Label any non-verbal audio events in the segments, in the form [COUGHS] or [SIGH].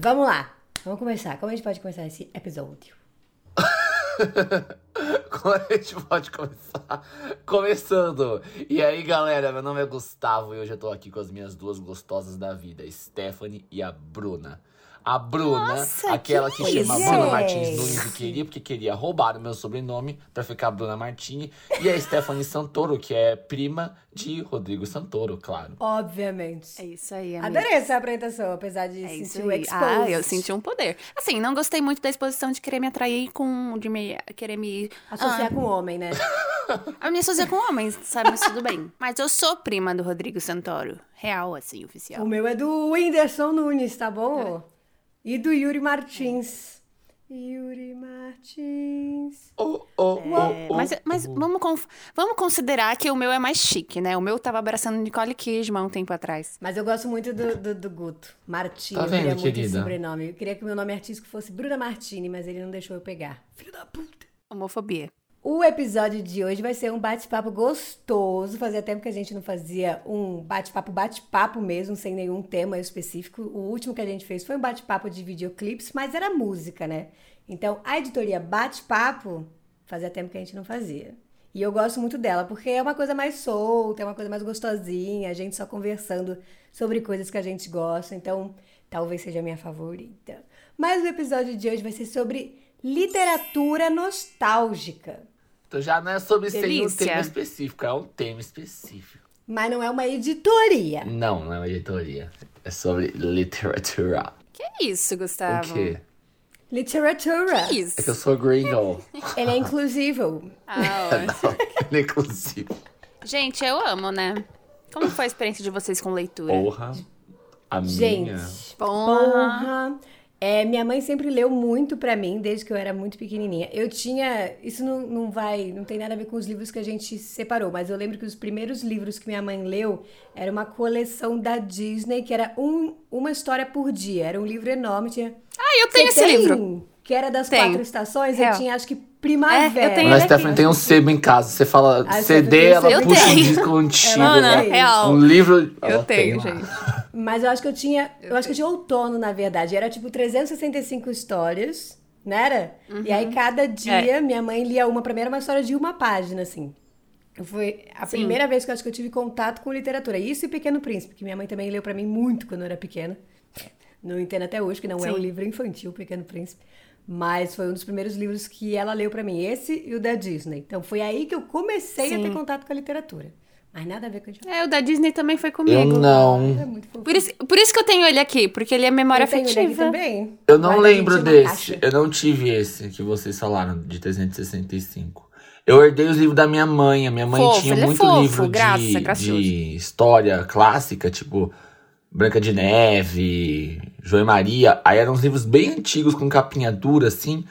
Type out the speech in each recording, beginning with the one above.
Vamos lá. Vamos começar. Como a gente pode começar esse episódio? [LAUGHS] Como a gente pode começar? Começando! E aí, galera, meu nome é Gustavo e hoje eu tô aqui com as minhas duas gostosas da vida, Stephanie e a Bruna. A Bruna, Nossa, aquela que, que chama isso? Bruna Martins Nunes e queria, porque queria roubar o meu sobrenome pra ficar Bruna Martini. E a Stephanie Santoro, que é prima de Rodrigo Santoro, claro. Obviamente. É isso aí, amiga. Adorei essa apresentação, apesar de É isso sentir o aí. exposed. Ah, eu senti um poder. Assim, não gostei muito da exposição de querer me atrair com. de me querer me. Associar com homem, né? [LAUGHS] Ah, me associar com homens, sabe? Mas tudo bem. Mas eu sou prima do Rodrigo Santoro. Real, assim, oficial. O meu é do Whindersson Nunes, tá bom? E do Yuri Martins. Yuri Martins. Oh, oh, É, oh, mas oh, mas oh. vamos, conf- vamos considerar que o meu é mais chique, né? O meu tava abraçando Nicole Kidman um tempo atrás. Mas eu gosto muito do, do, do Guto. Martini. Tá eu vendo, queria muito sobrenome. Eu queria que o meu nome artístico fosse Bruna Martini, mas ele não deixou eu pegar. Filho da puta. Homofobia. O episódio de hoje vai ser um bate-papo gostoso. Fazia tempo que a gente não fazia um bate-papo, bate-papo mesmo, sem nenhum tema específico. O último que a gente fez foi um bate-papo de videoclipes, mas era música, né? Então, a editoria Bate-Papo fazia tempo que a gente não fazia. E eu gosto muito dela, porque é uma coisa mais solta, é uma coisa mais gostosinha, a gente só conversando sobre coisas que a gente gosta. Então, talvez seja a minha favorita. Mas o episódio de hoje vai ser sobre literatura nostálgica. Então já não é sobre ser um Delícia. tema específico, é um tema específico. Mas não é uma editoria. Não, não é uma editoria. É sobre literatura. Que isso, Gustavo? O quê? Literatura. Que isso? É que eu sou gringo. [LAUGHS] Ele é inclusivo. Ah, ó. [LAUGHS] Não, ele é inclusivo. Gente, eu amo, né? Como foi a experiência de vocês com leitura? Porra. A Gente, minha. Porra. porra. É, minha mãe sempre leu muito pra mim, desde que eu era muito pequenininha. Eu tinha. Isso não, não vai. Não tem nada a ver com os livros que a gente separou, mas eu lembro que os primeiros livros que minha mãe leu era uma coleção da Disney, que era um, uma história por dia. Era um livro enorme. Tinha, Ah, eu tenho Você esse tem? livro. Que era das Tenho. quatro estações. Real. Eu tinha, acho que, primavera. É, eu tenho Mas Stephanie tem um sebo em casa. Você fala Ah, CD, ela puxa um disco antigo. Mana, tem. real. Um livro. Eu ela tenho, gente. Mas eu acho que eu tinha. Eu acho que eu tinha outono, na verdade. Era tipo 365 histórias, não era? E aí, cada dia, minha mãe lia uma. Pra mim era uma história de uma página, assim. Foi a Sim. primeira vez que eu acho que eu tive contato com literatura. Isso e Pequeno Príncipe, que minha mãe também leu pra mim muito quando eu era pequena. Não entendo até hoje que não é um Sim. livro infantil, Pequeno Príncipe. Mas foi um dos primeiros livros que ela leu pra mim, esse e o da Disney. Então foi aí que eu comecei a ter Sim. contato com a literatura. Mas nada a ver com a gente. É, o da Disney também foi comigo. Eu não. Muito fofo. Por isso, por isso que eu tenho ele aqui, porque ele é memória Eu tenho ele aqui afetiva. também. Eu não Guardadinho lembro desse. Eu não tive esse que vocês falaram, de 365. Eu herdei os livros da minha mãe. A minha mãe Fofo, tinha é muito fofo, livro graça, de, de história clássica, tipo Branca de Neve, João e Maria. Aí eram uns livros bem antigos, com capinha dura, assim.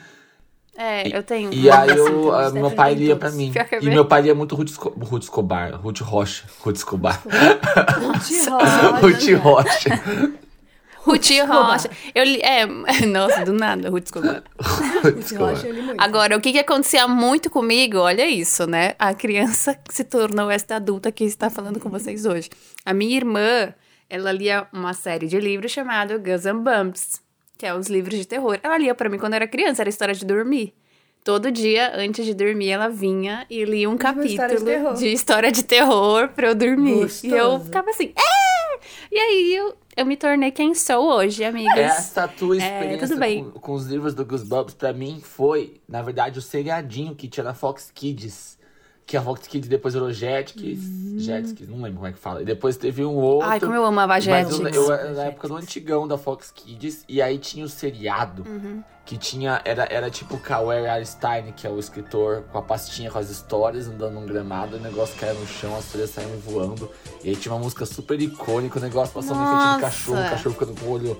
É, eu tenho. E [LAUGHS] aí eu, Então, ah, meu pai tem lia pra mim. É E meu pai lia muito Ruth, Esco Ruth Escobar, Ruth Rocha, [LAUGHS] Ruth Escobar. Ruth [LAUGHS] Rocha. Ruth Rocha. Ruth Rocha. Eu li. É, nossa, do nada, Ruth Escobar. Ruth Rocha, eu li muito. Agora, o que, que acontecia muito comigo, olha isso, né? A criança que se tornou esta adulta que está falando com vocês hoje. A minha irmã, ela lia uma série de livros chamado Guns N' Bumps, que é os livros de terror. Ela lia pra mim quando eu era criança, era história de dormir. Todo dia, antes de dormir, ela vinha e lia um Uma história de capítulo terror. de história de terror pra eu dormir. E eu Gostoso. ficava assim, é! E aí eu, eu me tornei quem sou hoje, amigas. Essa tua É, experiência tudo bem. Com, com os livros do Goosebumps, pra mim, foi, na verdade, o seriadinho que tinha na Fox Kids. Que a Fox Kids depois virou Jetix. Jetix, não lembro como é que fala. E depois teve um outro. Ai, como eu amava a Mas Jetix. eu, eu era na época do antigão da Fox Kids. E aí tinha o seriado. Uhum. Que tinha. Era, era tipo o Kawhi Arstein, que é o escritor, com a pastinha com as histórias, andando num gramado, o negócio caia no chão, as folhas saíam voando. E aí tinha uma música super icônica, o negócio passando em frente Nossa. de cachorro, o cachorro ficando com o olho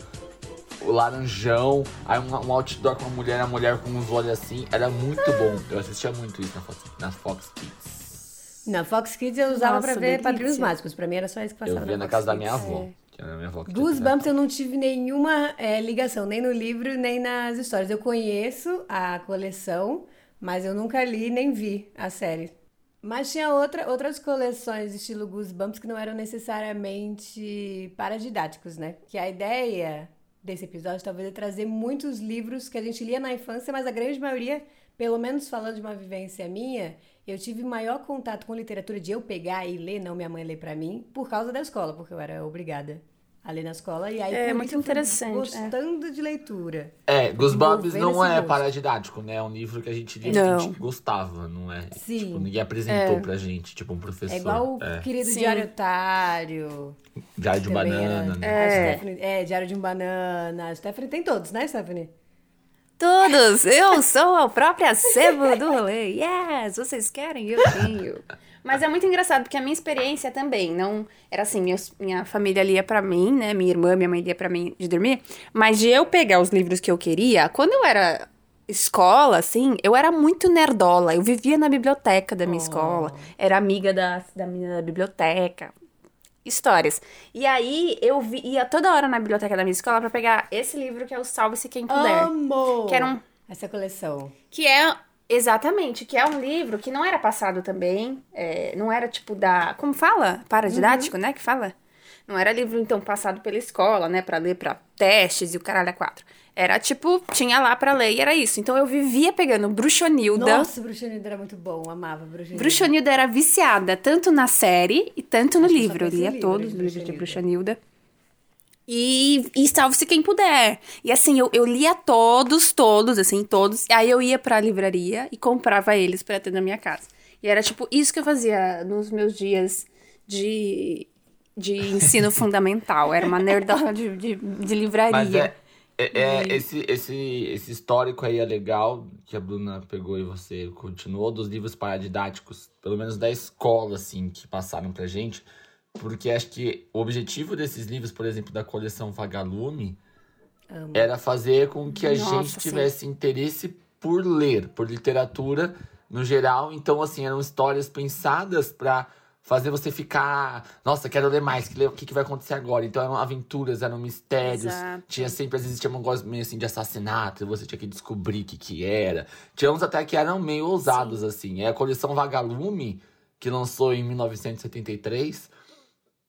laranjão, aí um, um outdoor com uma mulher, a mulher com uns olhos assim, era muito bom. Eu assistia muito isso na Fox, na Fox Kids. Na Fox Kids eu usava Nossa, pra ver delícia. Padrinhos Mágicos. Pra mim era só isso que passava Eu via na Fox casa da Kids. minha avó. É. Que era a minha avó que tinha Goosebumps eu não tive nenhuma é, ligação, nem no livro, nem nas histórias. Eu conheço a coleção, mas eu nunca li nem vi a série. Mas tinha outra, outras coleções estilo Goosebumps que não eram necessariamente para didáticos, né? Que a ideia desse episódio talvez é trazer muitos livros que a gente lia na infância, mas a grande maioria, pelo menos falando de uma vivência minha, eu tive maior contato com literatura de eu pegar e ler, não minha mãe ler para mim, por causa da escola, porque eu era obrigada a ler na escola. E aí, É, muito interessante, Gostando de leitura. É, Goosebumps não é paradidático, né? É um livro que a gente lia porque a gente gostava, não é? Sim. Tipo, ninguém apresentou pra gente, tipo um professor. É igual o É. querido Sim. Diário Otário. Diário de também banana, era- né? A É. É, Diário de um Banana. A Stephanie tem todos, né, Stephanie? Todos! Eu sou o próprio sebo do rolê. Yes! Vocês querem? Eu tenho. [LAUGHS] Mas é muito engraçado, porque a minha experiência também não... Era assim, meus- minha família lia pra mim, né? Minha irmã, minha mãe lia pra mim de dormir. Mas de eu pegar os livros que eu queria... Quando eu era escola, assim, eu era muito nerdola. Eu vivia na biblioteca da minha escola. Era amiga da, da menina da biblioteca histórias. E aí eu vi, ia toda hora na biblioteca da minha escola pra pegar esse livro que é o Salve-se Quem Puder. Amo! Que era um- Essa coleção. Que é, exatamente, que é um livro que não era passado também, é, não era tipo da, como fala? Paradidático, né, que fala? Não era livro, então, passado pela escola, né, pra ler pra testes e o caralho a quatro. Era tipo, tinha lá pra ler e era isso. Então eu vivia pegando Bruxonilda. Nossa, Bruxonilda era muito bom. Amava Bruxonilda. Bruxonilda era viciada tanto na série e tanto no livro. Eu lia todos os livros de Bruxonilda. E, e salve-se quem puder. E assim, eu, eu lia todos, todos, assim, todos. Aí eu ia pra livraria e comprava eles pra ter na minha casa. E era tipo isso que eu fazia nos meus dias de, de ensino [LAUGHS] fundamental. Era uma nerdola de, de, de livraria. É, é, é, esse, esse, esse histórico aí é legal, que a Bruna pegou e você continuou, dos livros paradidáticos, pelo menos da escola, assim, que passaram pra gente. Porque acho que o objetivo desses livros, por exemplo, da coleção Vagalume, era fazer com que a Nossa, gente sim. tivesse interesse por ler, por literatura no geral. Então, assim, eram histórias pensadas pra fazer você ficar, nossa, quero ler mais, que ler- o que, que vai acontecer agora? Então eram aventuras, eram mistérios, Exato. tinha sempre, às vezes tinha um negócio meio assim de assassinato, você tinha que descobrir o que que era. Tinha uns até que eram meio ousados, assim. É a coleção Vagalume, que lançou em 1973,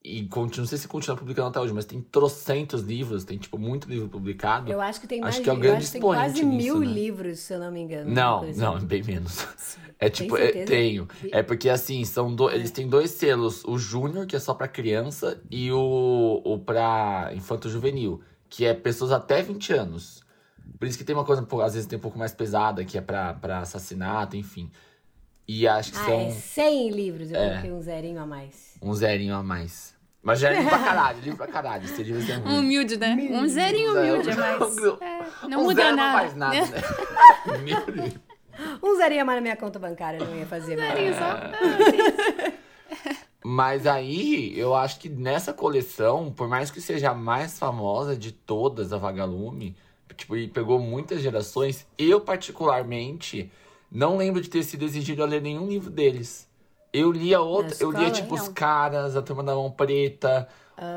e continua, não sei se continua publicando até hoje, mas tem trocentos livros, tem, tipo, muito livro publicado. Eu acho que tem mais Acho que é o grande que tem expoente quase nisso, mil né? livros, se eu não me engano. Não, não, assim. bem menos. É tipo, é, tenho. É porque assim, são do, eles têm dois selos, o Júnior, que é só pra criança, e o, o pra infanto juvenil, que é pessoas até 20 anos. Por isso que tem uma coisa, às vezes tem um pouco mais pesada, que é pra, pra assassinato, enfim. E acho que Ah, são é 100 livros. Eu É. coloquei um zerinho a mais. um zerinho a mais. Mas já é livro pra [LAUGHS] caralho, livro pra caralho. Esse livro é Um ruim. humilde, né? Um zerinho humilde, mas é, não Um muda zero nada. Não faz nada, né? Deus. Um zerinho a mais na minha conta bancária, não ia fazer mais. Zerinho só. [LAUGHS] Mas aí, eu acho que nessa coleção, por mais que seja a mais famosa de todas, a Vagalume, tipo, e pegou muitas gerações, eu particularmente não lembro de ter sido exigido a ler nenhum livro deles. Eu lia outra, eu lia tipo Os. Caras, A Turma da Mão Preta,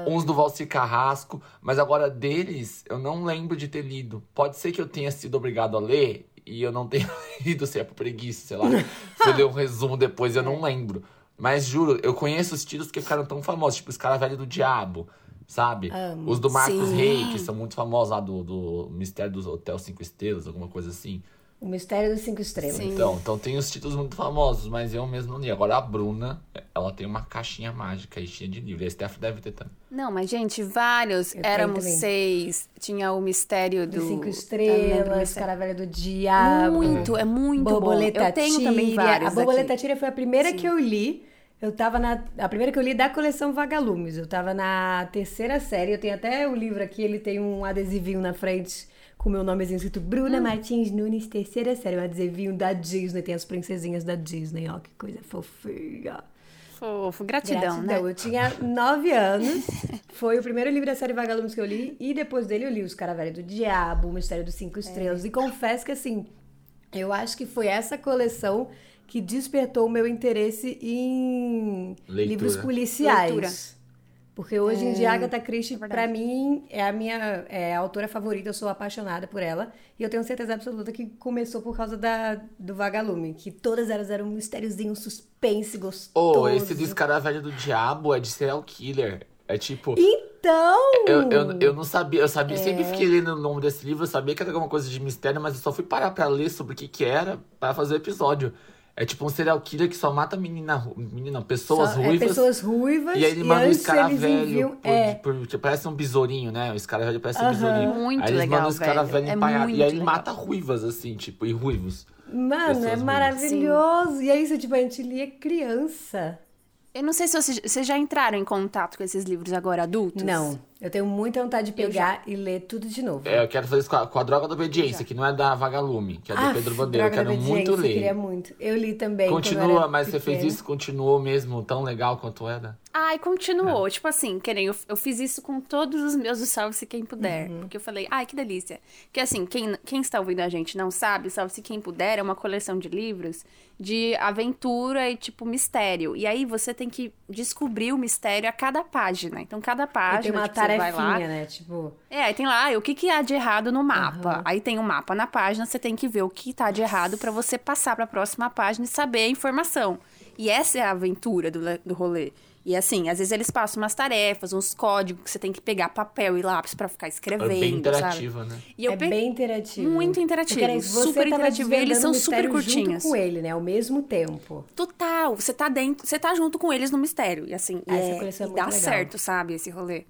uns do Valci Carrasco, mas agora deles eu não lembro de ter lido. Pode ser que eu tenha sido obrigado a ler e eu não tenha [LAUGHS] lido, se é por preguiça, sei lá. se eu ler um resumo depois, eu não lembro. Mas juro, eu conheço os títulos que ficaram tão famosos, tipo Os Cara Velho do Diabo, sabe? Amo. Os do Marcos Sim. Rey, que são muito famosos lá do, do Mistério do Hotel Cinco Estrelas, alguma coisa assim. O Mistério dos Cinco Estrelas. Sim. Então, então tem os títulos muito famosos, mas eu mesmo não li. Agora a Bruna, ela tem uma caixinha mágica aí cheia de livros. E a Steph deve ter também. Não, mas, gente, vários. Eu Éramos também. seis. Tinha o mistério do. Dos Cinco do Estrelas, mistério. Caravelha do Diabo. Muito, é muito Borboleta bom. Eu tenho também vários A Borboleta aqui. Tíria foi a primeira Sim. que eu li. Eu tava na. A primeira que eu li da coleção Vagalumes. Eu tava na terceira série. Eu tenho até o livro aqui, ele tem um adesivinho na frente com o meu nomezinho escrito Bruna Hum. Martins Nunes, terceira série. Um adesivinho da Disney. Tem as princesinhas da Disney, ó, que coisa fofinha. Fofo, gratidão, Gratidão. né? Eu tinha nove anos. [LAUGHS] Foi o primeiro livro da série Vagalumes que eu li. E depois dele eu li Os Caravelhos do Diabo, O Mistério dos Cinco Estrelas. E confesso que, assim, eu acho que foi essa coleção que despertou o meu interesse em Leitura. livros policiais. Leitura. Porque hoje em dia a Agatha Christie, é pra mim, é a minha é a autora favorita, eu sou apaixonada por ela. E eu tenho certeza absoluta que começou por causa da, do Vagalume. Que todas elas eram um mistériozinho, um suspense gostoso. Ô, esse do Escaravelho do Diabo é de serial killer. É tipo. Então. Eu, eu, eu não sabia, eu sabia, sempre fiquei lendo o nome desse livro, eu sabia que era alguma coisa de mistério, mas eu só fui parar pra ler sobre o que que era para fazer o episódio. É tipo um serial killer que só mata menina, menina pessoas Só- é, ruivas. pessoas ruivas. E aí ele e manda um escaravelho. por- é, por- tipo, parece um besourinho, né? O escaravelho parece um Aham. besourinho. Muito aí eles legal, mandam um escaravelho velho. É. E aí ele legal. mata ruivas, assim, tipo, e ruivos. Mano, Pessoas é ruivas. maravilhoso. E é isso, tipo, a gente lia criança. Eu não sei se vocês, vocês já entraram em contato com esses livros agora adultos. Não, eu tenho muita vontade de Eu pegar e ler tudo de novo. É, eu quero fazer isso com a, com a Droga da Obediência, que não é da Vagalume, que é do Ah, Pedro Bandeira. Eu quero da muito ler. queria muito. Eu li também. eu Continua, mas você fez isso? Continuou mesmo tão legal quanto era? Ai, continuou. Tipo assim, que nem eu, eu fiz isso com todos os meus do Salve-se Quem Puder. Uhum. Porque eu falei, ai, que delícia. Porque assim, quem, quem está ouvindo a gente não sabe, Salve-se Quem Puder é uma coleção de livros de aventura e, tipo, mistério. E aí você tem que descobrir o mistério a cada página. Então, cada E página tem uma tipo, você vai lá... tarefinha, né? Tipo, É, aí tem lá, o que, que há de errado no mapa. Aí tem um mapa na página, você tem que ver o que tá de errado pra você passar pra próxima página e saber a informação. E essa é a aventura do, do rolê. E assim, às vezes eles passam umas tarefas, uns códigos que você tem que pegar papel e lápis pra ficar É escrevendo, bem sabe? interativa, né? E eu é pe- bem interativo. Muito interativo, Porque super interativo, e eles são o mistério super curtinhos. junto com ele, né? Ao mesmo tempo. Total, você tá dentro, você tá junto com eles no mistério. E assim, Ah, essa é, é e muito dá legal. certo, sabe, esse rolê.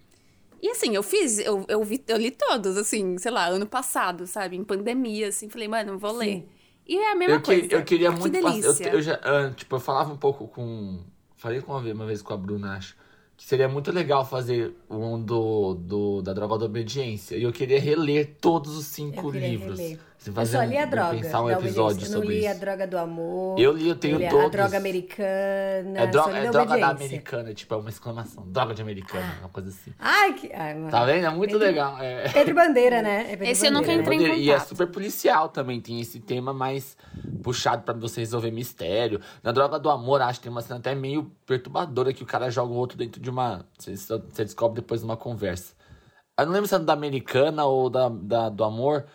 E assim, eu fiz, eu, eu, vi, eu li todos, assim, sei lá, ano passado, sabe? Em pandemia, assim, falei, mano, vou ler. E é a mesma Eu, que- coisa. eu queria que muito passar. Eu, delícia. eu já, ah, tipo, eu falava um pouco com. Falei com uma vez, uma vez com a Bruna, acho. Que seria muito legal fazer um do, do, da Droga da Obediência. E eu queria reler todos os cinco Eu queria livros. reler. Assim, Eu só li a droga. Pensar um da episódio. Eu não sobre li a isso. droga do amor. Eu li, eu tenho li todos. A droga americana. É, droga, é da droga da americana, tipo, é uma exclamação. Droga de americana, uma coisa assim. Ai, que. Ai, mano. Tá vendo? É muito legal. É. Pedro Bandeira, né? É Pedro Esse eu nunca Bandeira. entrei em Poder- E é contato. super policial também, tem esse tema mais puxado pra você resolver mistério. Na Droga do Amor, acho que tem uma cena até meio perturbadora que o cara joga o outro dentro de uma. Você, você descobre depois de uma conversa. Eu não lembro se é da americana ou da, da- do amor.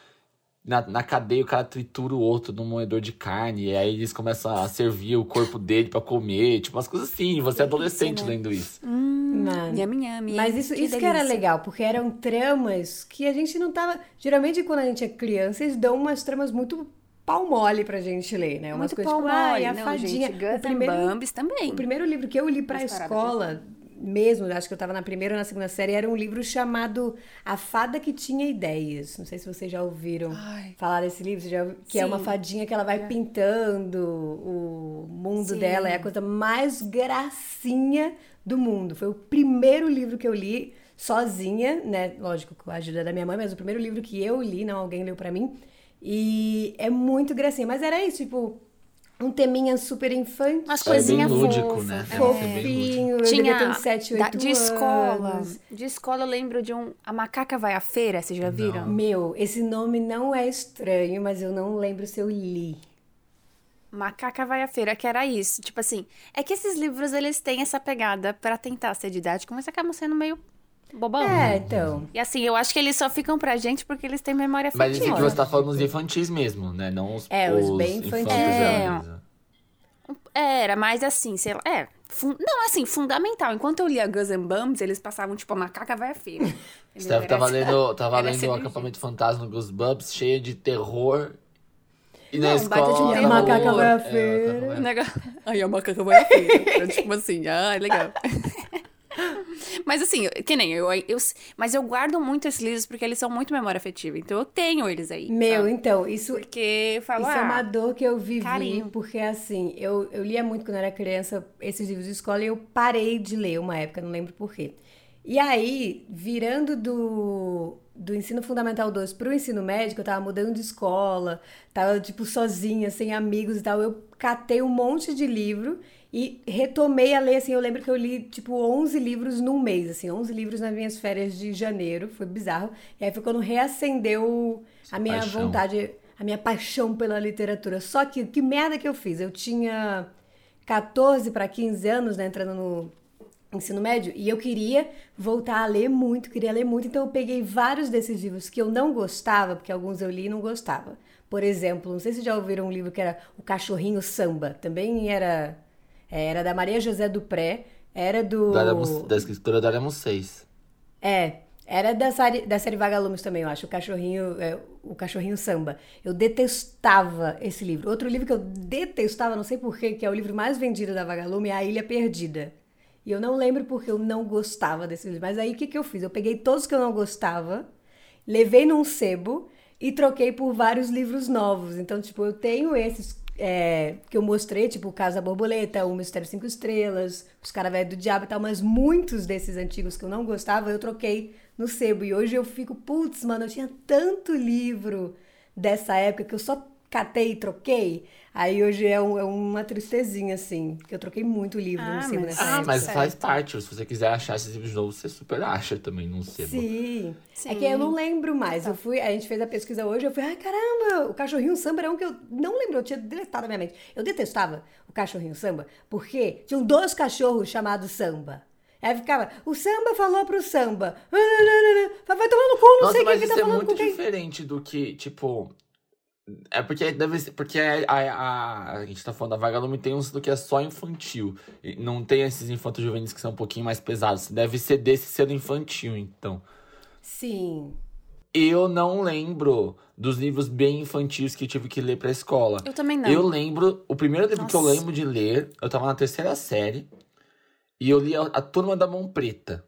Na, na cadeia, o cara tritura o outro num moedor de carne. E aí eles começam a servir o corpo dele pra comer. Tipo, umas coisas assim. Você é adolescente né? lendo isso. Mano. Yami, yami. Mas isso, que isso que era legal, porque eram tramas que a gente não tava. Geralmente, quando a gente é criança, eles dão umas tramas muito pau mole pra gente ler, né? Umas Muito coisas pau tipo, a Não, fadinha. gente, o primeiro, Bambis também. o primeiro livro que eu li pra paradas escola, mesmo, acho que eu tava na primeira ou na segunda série, era um livro chamado A Fada que Tinha Ideias. Não sei se vocês já ouviram Ai. falar desse livro, já que é uma Sim. fadinha que ela vai pintando o mundo Sim. dela, é a coisa mais gracinha do mundo. Foi o primeiro livro que eu li sozinha, né? Lógico, com a ajuda da minha mãe, mas o primeiro livro que eu li, não alguém leu pra mim. E é muito gracinha, mas era isso, tipo, um teminha super infantil. Umas É coisinhas lúdico, fofas. né? É. É, é. Fofinho, eu Tinha uns 7, 8 da- de escola. anos. De escola eu lembro de um A Macaca Vai à Feira, vocês já viram? Meu, esse nome não é estranho, mas eu não lembro se eu li. Macaca Vai à Feira, que era isso. Tipo assim, é que esses livros eles têm essa pegada pra tentar ser didático, mas acabam sendo meio bobão. É, então. E assim, eu acho que eles só ficam pra gente porque eles têm memória Mas esse afetiva. que você tá falando os infantis mesmo, né? Não os, É, os bem infantis. né? É, Era mais assim, sei lá. É. Não, assim, fundamental. Enquanto eu lia Guns N' Bums, eles passavam, tipo, a macaca vai à feira. Steph tava assim. lendo, tava lendo o energia. acampamento fantasma Goosebumps, cheio de terror. E na Não, escola. baita de um A terror. macaca vai É, feira. macaca vai à Negócio- Aí a macaca vai à feira. Tipo assim, ai, legal. [LAUGHS] [LAUGHS] Mas assim, que nem eu, eu. Mas eu guardo muito esses livros porque eles são muito memória afetiva. Então eu tenho eles aí. Meu, sabe? então, isso, Porque falo, Isso é uma ah, dor que eu vivi, carinho. porque assim, eu, eu lia muito quando eu era criança esses livros de escola e eu parei de ler uma época, não lembro por quê. E aí, virando do, do ensino fundamental 2 pro ensino médio, eu tava mudando de escola, tava tipo sozinha, sem amigos e tal, eu catei um monte de livro e retomei a ler, assim, eu lembro que eu li tipo 11 livros num mês, assim, 11 livros nas minhas férias de janeiro, foi bizarro. E aí foi quando reacendeu a minha Paixão. vontade a minha paixão pela literatura. Só que que merda que eu fiz? Eu tinha 14 para 15 anos, né, entrando no ensino médio, e eu queria voltar a ler muito, queria ler muito, então eu peguei vários desses livros que eu não gostava, porque alguns eu li e não gostava. Por exemplo, não sei se já ouviram um livro que era O Cachorrinho Samba, também era era da Maria José Dupré, era do Da, da escritora Dália. É, era da série, da série Vagalumes também, eu acho. O cachorrinho, é, o cachorrinho samba. Eu detestava esse livro. Outro livro que eu detestava, não sei porquê, que é o livro mais vendido da Vagalume, é A Ilha Perdida. E eu não lembro porque eu não gostava desse livro. Mas aí o que, que eu fiz? Eu peguei todos que eu não gostava, levei num sebo e troquei por vários livros novos. Então, tipo, eu tenho esses é, que eu mostrei, tipo Casa Borboleta, O Mistério Cinco Estrelas, Os Caravelhos do Diabo e tal, mas muitos desses antigos que eu não gostava, eu troquei no sebo. E hoje eu fico, putz, mano, eu tinha tanto livro dessa época que eu só catei e troquei. Aí hoje é, um, é uma tristezinha, assim, que eu troquei muito livro Ah, no sebo mas- Ah, mas certo. faz parte. Se você quiser achar esses livros novos, você super acha também num sebo. Sim. Sim. É que eu não lembro mais. Eu fui, a gente fez a pesquisa hoje, eu fui, ai caramba, o cachorrinho samba era um que eu não lembro, eu tinha deletado na minha mente. Eu detestava o cachorrinho samba, porque tinham dois cachorros chamados samba. Aí ficava, o samba falou pro samba. "Ah, não, não, não, Vai tomar no cu, não Nossa, sei mas que isso tá é falando muito com quem. diferente do que, tipo. É porque deve ser. Porque a, a, a, a gente tá falando da Vagalume tem uns do que é só infantil. E não tem esses infantos juvenis que são um pouquinho mais pesados. Deve ser desse sendo infantil, então. Sim. Eu não lembro dos livros bem infantis que eu tive que ler pra escola. Eu também não. Eu lembro, o primeiro livro que eu Nossa. lembro de ler, eu tava na terceira série, e eu li a, a Turma da Mão Preta.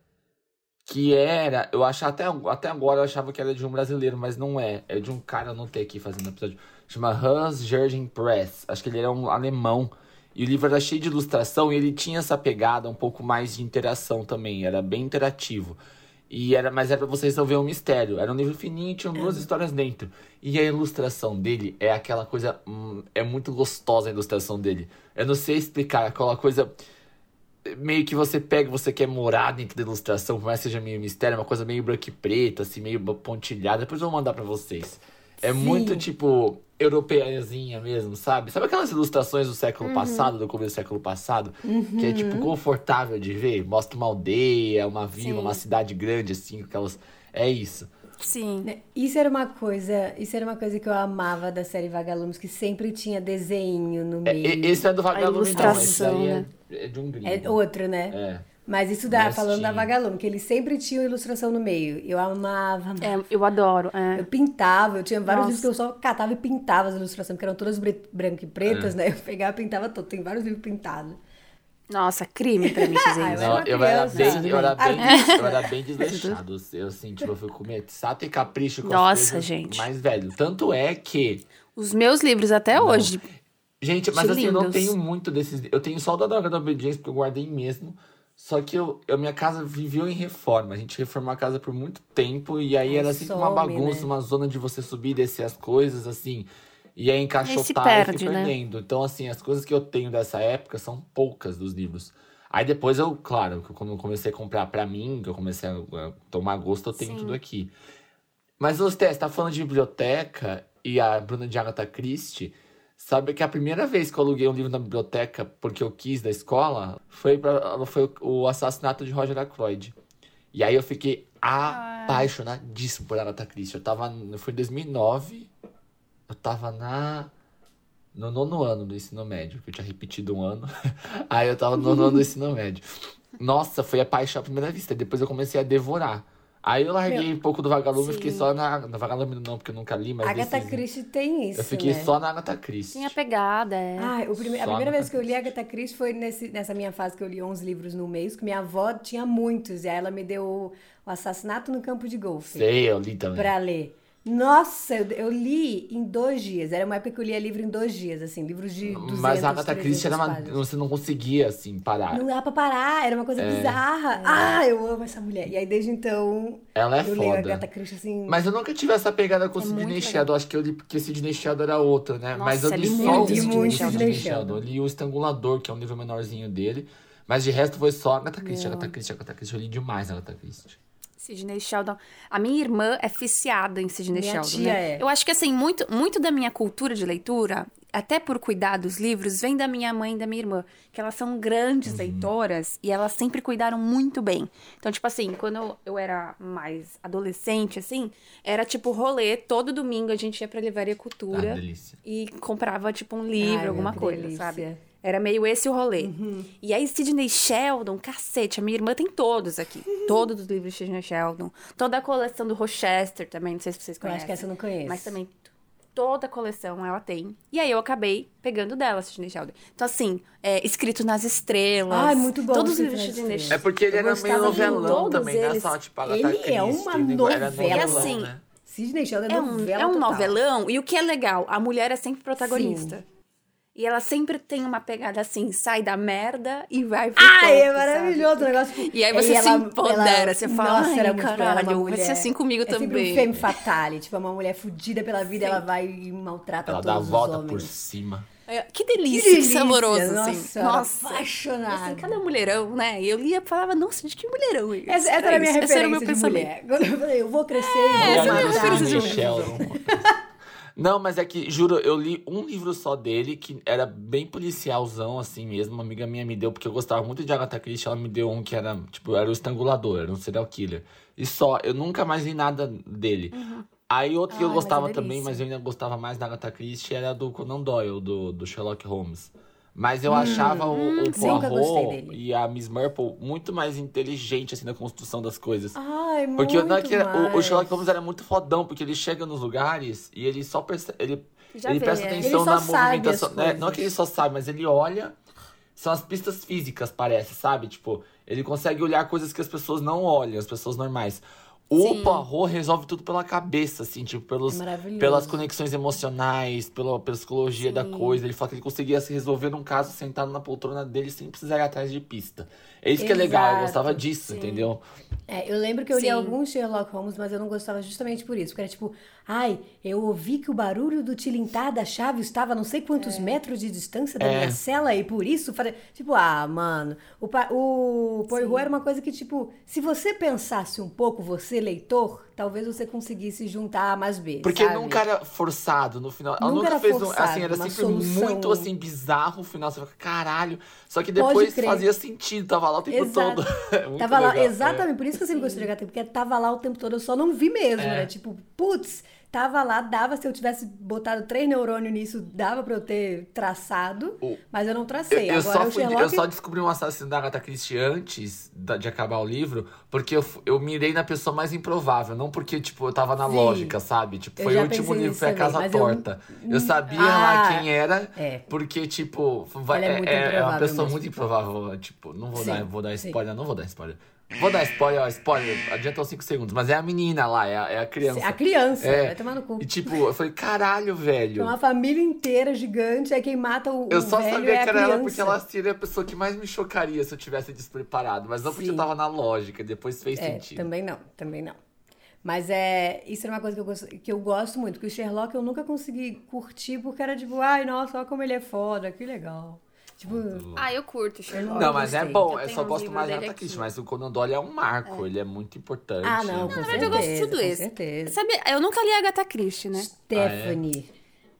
Que era, eu achava até, até agora eu achava que era de um brasileiro, mas não é. É de um cara, eu não tenho aqui fazendo episódio. Chama Hans Jürgen Press. Acho que ele era um alemão. E o livro era cheio de ilustração e ele tinha essa pegada um pouco mais de interação também. Era bem interativo. E era, mas era pra você resolver um mistério. Era um livro fininho, tinha duas histórias dentro. E a ilustração dele é aquela coisa. hum, é muito gostosa a ilustração dele. Eu não sei explicar, aquela coisa. Meio que você pega, você quer morar dentro da ilustração, por mais que seja meio mistério, é uma coisa meio branco e preto, assim, meio pontilhada. Depois eu vou mandar pra vocês. É Sim. muito, tipo, europeiazinha mesmo, sabe? Sabe aquelas ilustrações do século passado, do começo do século passado? Que é, tipo, confortável de ver? Mostra uma aldeia, uma vila, Sim. uma cidade grande, assim, aquelas... É isso. Sim. Né, Isso era uma coisa, isso era uma coisa que eu amava da série Vagalumes, que sempre tinha desenho no É, meio. e- esse é do Vagalume, não. Esse daí é, né? é de um gringo. É outro, né? É. Mas isso dá, Mas falando da tinha. Vagalume, que ele sempre tinha ilustração no meio. Eu amava, amava. É, eu adoro. é. Eu pintava, eu tinha vários Nossa. livros que eu só catava e pintava as ilustrações, porque eram todas branco e pretas, É. né? Eu pegava e pintava todo. Tem vários livros pintados. Nossa, crime pra mim fazer [LAUGHS] isso. eu Não, era eu era bem, eu era bem, eu era bem [LAUGHS] desleixado. Eu, assim, tipo, eu fui comer sato e capricho com Nossa, as coisas gente. mais velho. Tanto é que Os meus livros até Não. hoje. Gente, mas assim, eu não lindos. tenho muito desses. Eu tenho só o da Droga da Obediência, porque eu guardei mesmo. Só que eu, eu- minha casa viveu em reforma. A gente reformou a casa por muito tempo. E aí era sempre uma bagunça, né? uma zona de você subir e descer as coisas, assim. E aí encaixotar e perde, fui né? perdendo. Então, assim, as coisas que eu tenho dessa época são poucas dos livros. Aí depois eu, claro, que quando eu comecei a comprar pra mim, que eu comecei a, tomar gosto, eu tenho Sim. tudo aqui. Mas, Tess, tá falando de biblioteca e a Bruna de Agatha Christie. Sabe que a primeira vez que eu aluguei um livro na biblioteca porque eu quis da escola foi, pra, foi o assassinato de Roger Ackroyd. E aí eu fiquei apaixonadíssimo por Agatha Christie. Eu tava. Foi em 2009. Eu tava na. No nono ano do ensino médio, que eu tinha repetido um ano. [LAUGHS] aí eu tava no nono ano do ensino médio. Nossa, foi a paixão à primeira vista. Depois eu comecei a devorar. Aí eu larguei um pouco do Vagalume e fiquei só na. No Vagalume não, porque eu nunca li, mas. Agatha desses- Christie tem isso, Eu fiquei né? só na Agatha Christie. Tem a pegada, é. O prime- a primeira vez que eu li. Agatha Christie foi nesse, nessa minha fase que eu li 11 livros no mês, que minha avó tinha muitos, e aí ela me deu o, o Assassinato no Campo de Golfe Sei, eu li também. pra ler. Nossa, eu, eu li em dois dias. Era uma época que eu lia livro em dois dias, assim, livros de 200, Mas a Agatha 300 Christie era uma, páginas. você não conseguia, assim, parar. Não dava pra parar, era uma coisa bizarra. Ah, eu amo essa mulher. E aí, desde então, Ela é eu leio a foda. Agatha Christie, assim... Mas eu nunca tive essa pegada com o É Sidney muito Sheldon. Acho que eu li porque Sidney Sheldon era outro, né? Mas eu Nossa, li li só o Sidney Sidney Sheldon. Sidney Sheldon. Eu li o Estrangulador, que é um livro menorzinho dele. Mas de resto foi só Agatha Christie, Agatha Christie, Agatha Christie. Eu li demais Agatha Christie. Sidney Sheldon. A minha irmã é viciada em Sidney Minha Sheldon. tia né? é. Eu acho que assim, muito, muito da minha cultura de leitura, até por cuidar dos livros, vem da minha mãe e da minha irmã. Que elas são grandes Uhum. leitoras e elas sempre cuidaram muito bem. Então, tipo assim, quando eu, eu era mais adolescente, assim, era tipo rolê, todo domingo a gente ia pra Livraria Ah, Cultura delícia. e comprava, tipo, um livro, Ai, alguma coisa, delícia. sabe? Era meio esse o rolê. E aí, Sidney Sheldon, cacete, a minha irmã tem todos aqui. [LAUGHS] Todos os livros de Sidney Sheldon. Toda a coleção do Rochester também, não sei se vocês Eu conhecem. acho que essa eu não conheço. Mas também toda a coleção ela tem. E aí eu acabei pegando dela, Sidney Sheldon. Então, assim, é, Escrito nas Estrelas. Ai, muito bom Todos os livros de Sidney Estrelas. É porque ele Eu era meio novelão também, né? eles. Só, tipo, Agatha Ele é uma novela. novelão, E assim, né? Sidney Sheldon é, É um, novela é um total. novelão, e o que é legal, a mulher é sempre protagonista. Sim. E ela sempre tem uma pegada assim, sai da merda e vai pro Ai, é maravilhoso o negócio. E aí você se empodera, você fala, Nossa, "Ai, era muito ela é uma caralho, vai mulher- ser assim comigo é sempre também." um femme fatale, tipo, é uma mulher fudida pela vida, ela vai e maltrata Ela todos dá a os volta homens. por cima. É, Que delícia, Que delícia, saboroso, nossa, assim. eu era Nossa, apaixonada. Assim, cada mulherão, né? E eu lia e falava, nossa, de que mulherão é esse? Essa, essa era a minha isso, esse era referência o meu de pensamento. mulher. Quando eu falei, eu vou crescer e essa vou é a minha matar. referência de mulher. Não, mas é que, juro, eu li um livro só dele, que era bem policialzão, assim mesmo. Uma amiga minha me deu, porque eu gostava muito de Agatha Christie, ela me deu um que era, tipo, era o estrangulador, era um serial killer. E só, eu nunca mais li nada dele. Aí outro que eu Ai, mas é gostava também, mas eu ainda gostava mais da Agatha Christie, era do Conan Doyle, do, do Sherlock Holmes. Mas eu achava o, o gostei Poirot e a Miss Marple muito mais inteligente, assim, na construção das coisas. Ai, muito Porque não é que era- o, o. Sherlock Holmes era muito fodão, porque ele chega nos lugares e ele só percebe. Ele, Já ele vê, presta é. atenção Ele na movimentação. né? Não é que ele só sabe, mas ele olha. São as pistas físicas, parece, sabe? Tipo, ele consegue olhar coisas que as pessoas não olham, as pessoas normais. O Sim. Poirot resolve tudo pela cabeça, assim, tipo, pelos, É pelas conexões emocionais, pela psicologia da coisa. Ele fala que ele conseguia se resolver um caso sentado na poltrona dele sem precisar ir atrás de pista. É isso que é legal, eu Exato, gostava disso, entendeu? É, eu lembro que eu li Sim. alguns Sherlock Holmes, mas eu não gostava justamente por isso. Porque era tipo, ai, eu ouvi que o barulho do tilintar da chave estava a não sei É. quantos metros de distância da É. minha cela e por isso. falei- Tipo, ah, mano. O, pa- o Poirot era uma coisa que, tipo, se você pensasse um pouco, você, leitor, talvez você conseguisse juntar A mais B. Porque sabe? nunca era forçado no final. Ela Nunca nunca era fez um. forçado, Assim, era sempre solução. muito assim, bizarro o final. Você fica, caralho. Só que depois fazia sentido, tava lá o tempo Exato. todo. [LAUGHS] É muito tava lá, legal, é. exatamente, por isso que eu sempre gostei de Agatha, porque tava lá o tempo todo, eu só não vi mesmo, É. né? Tipo, putz, tava lá, dava, se eu tivesse botado três neurônios nisso, dava pra eu ter traçado, O- mas eu não Eu, tracei. eu Agora só fui, Sherlock... eu só descobri um assassino da Agatha Christie antes de acabar o livro, porque eu, eu mirei na pessoa mais improvável, não porque, tipo, eu tava na Sim. lógica, sabe? Tipo, Eu foi o último livro, foi a Casa mas eu- Torta. Eu, sabia Ah, lá quem era, é. porque, tipo, vai- é é, é- é uma pessoa muito improvável. Tipo, não vou Sim, dar, vou dar sim. spoiler, não vou dar spoiler. Vou dar spoiler, ó, spoiler, adianta uns 5 segundos, mas é a menina lá, é a, é a criança. A criança, É. vai tomar no cu. E tipo, eu falei, caralho, velho. É uma família inteira gigante, aí quem mata o, Eu o só sabia é que era ela porque ela seria a pessoa que mais me chocaria se eu tivesse despreparado. Mas não porque Sim. eu tava na lógica, depois fez É, sentido. também não, também não. Mas é, isso é uma coisa que eu, gosto, que eu gosto muito, porque o Sherlock eu nunca consegui curtir, porque era tipo, ai, nossa, olha como ele é foda, que legal. Tipo, Ah, eu curto Sherlock. Não, mas é bom, Eu eu tenho só gosto mais da. Christie, mas o Conan Doyle é um marco, ele é muito importante. ah, não, com Na certeza. verdade, eu gosto de tudo com isso. certeza. Sabe, eu nunca li Agatha Christie, né? Stephanie.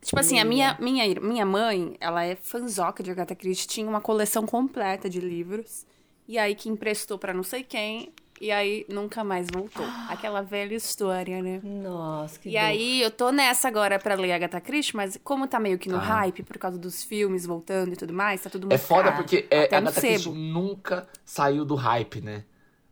Tipo assim, a minha, minha, ir- minha mãe, ela é fanzoca de Agatha Christie, tinha uma coleção completa de livros. E aí que emprestou pra não sei quem, e aí nunca mais voltou. Aquela velha história, né? Nossa, que E dor. aí, eu tô nessa agora pra ler Agatha Christie, mas como tá meio que no Tá. hype por causa dos filmes voltando e tudo mais, tá tudo muito É foda caro. porque é, a no Agatha Christie nunca saiu do hype, né?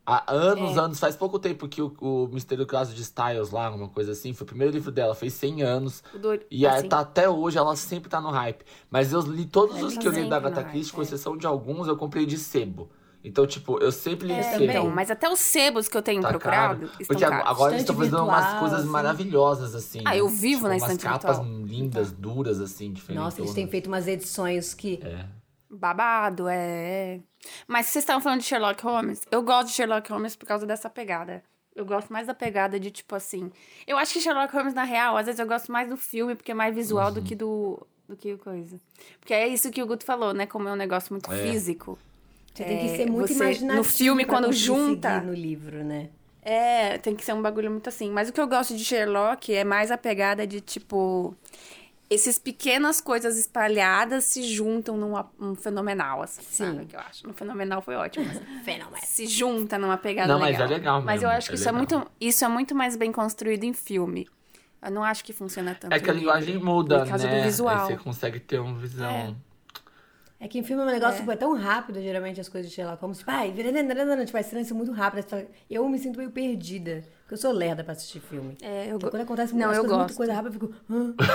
Há anos, É. anos, faz pouco tempo que o, o Mistério do Caso de Styles lá, uma coisa assim, foi o primeiro livro dela, fez 100 anos. Do- E assim. tá até hoje, ela sempre tá no hype. Mas eu li todos Ela os tá que eu li da Agatha Christie, com é. exceção de alguns, eu comprei de sebo. Então, tipo, eu sempre li É, sebo. então, mas até os sebos que eu tenho Tá procurado caro. estão Porque caros. agora eles estão fazendo umas coisas assim. maravilhosas, assim. Ah, né? eu vivo tipo, na umas estante capas virtual. lindas, duras, assim, diferentes. Nossa, eles têm feito umas edições que. É. Babado, é. Mas vocês estavam falando de Sherlock Holmes. Eu gosto de Sherlock Holmes por causa dessa pegada. Eu gosto mais da pegada de, tipo assim. Eu acho que Sherlock Holmes, na real, às vezes eu gosto mais do filme, porque é mais visual do que do. do que coisa. Porque é isso que o Guto falou, né? Como é um negócio muito É. físico. Você tem que É, ser muito você- imaginativo. no filme, quando junta- no livro, né? É, tem que ser um bagulho muito assim. Mas o que eu gosto de Sherlock é mais a pegada de, tipo. Essas pequenas coisas espalhadas se juntam num um fenomenal, assim, Sim. sabe? Que eu acho. No fenomenal foi ótimo. Mas [LAUGHS] Fenomenal. se junta numa pegada Não, mas legal. é legal Mas eu mesmo, acho que é isso, é muito, isso é muito mais bem construído em filme. Eu não acho que funciona tanto É que a em linguagem muda, Por causa né? do visual. Aí você consegue ter uma visão. É que em filme é um negócio tipo, é tão rápido, geralmente, as coisas de Sherlock Holmes. Tipo, ai, tipo, as cenas são muito rápidas. Eu me sinto meio perdida. Porque eu sou lerda pra assistir filme. É, eu Então, go- quando acontece Não, eu coisas muito gosto. coisa rápida, eu fico...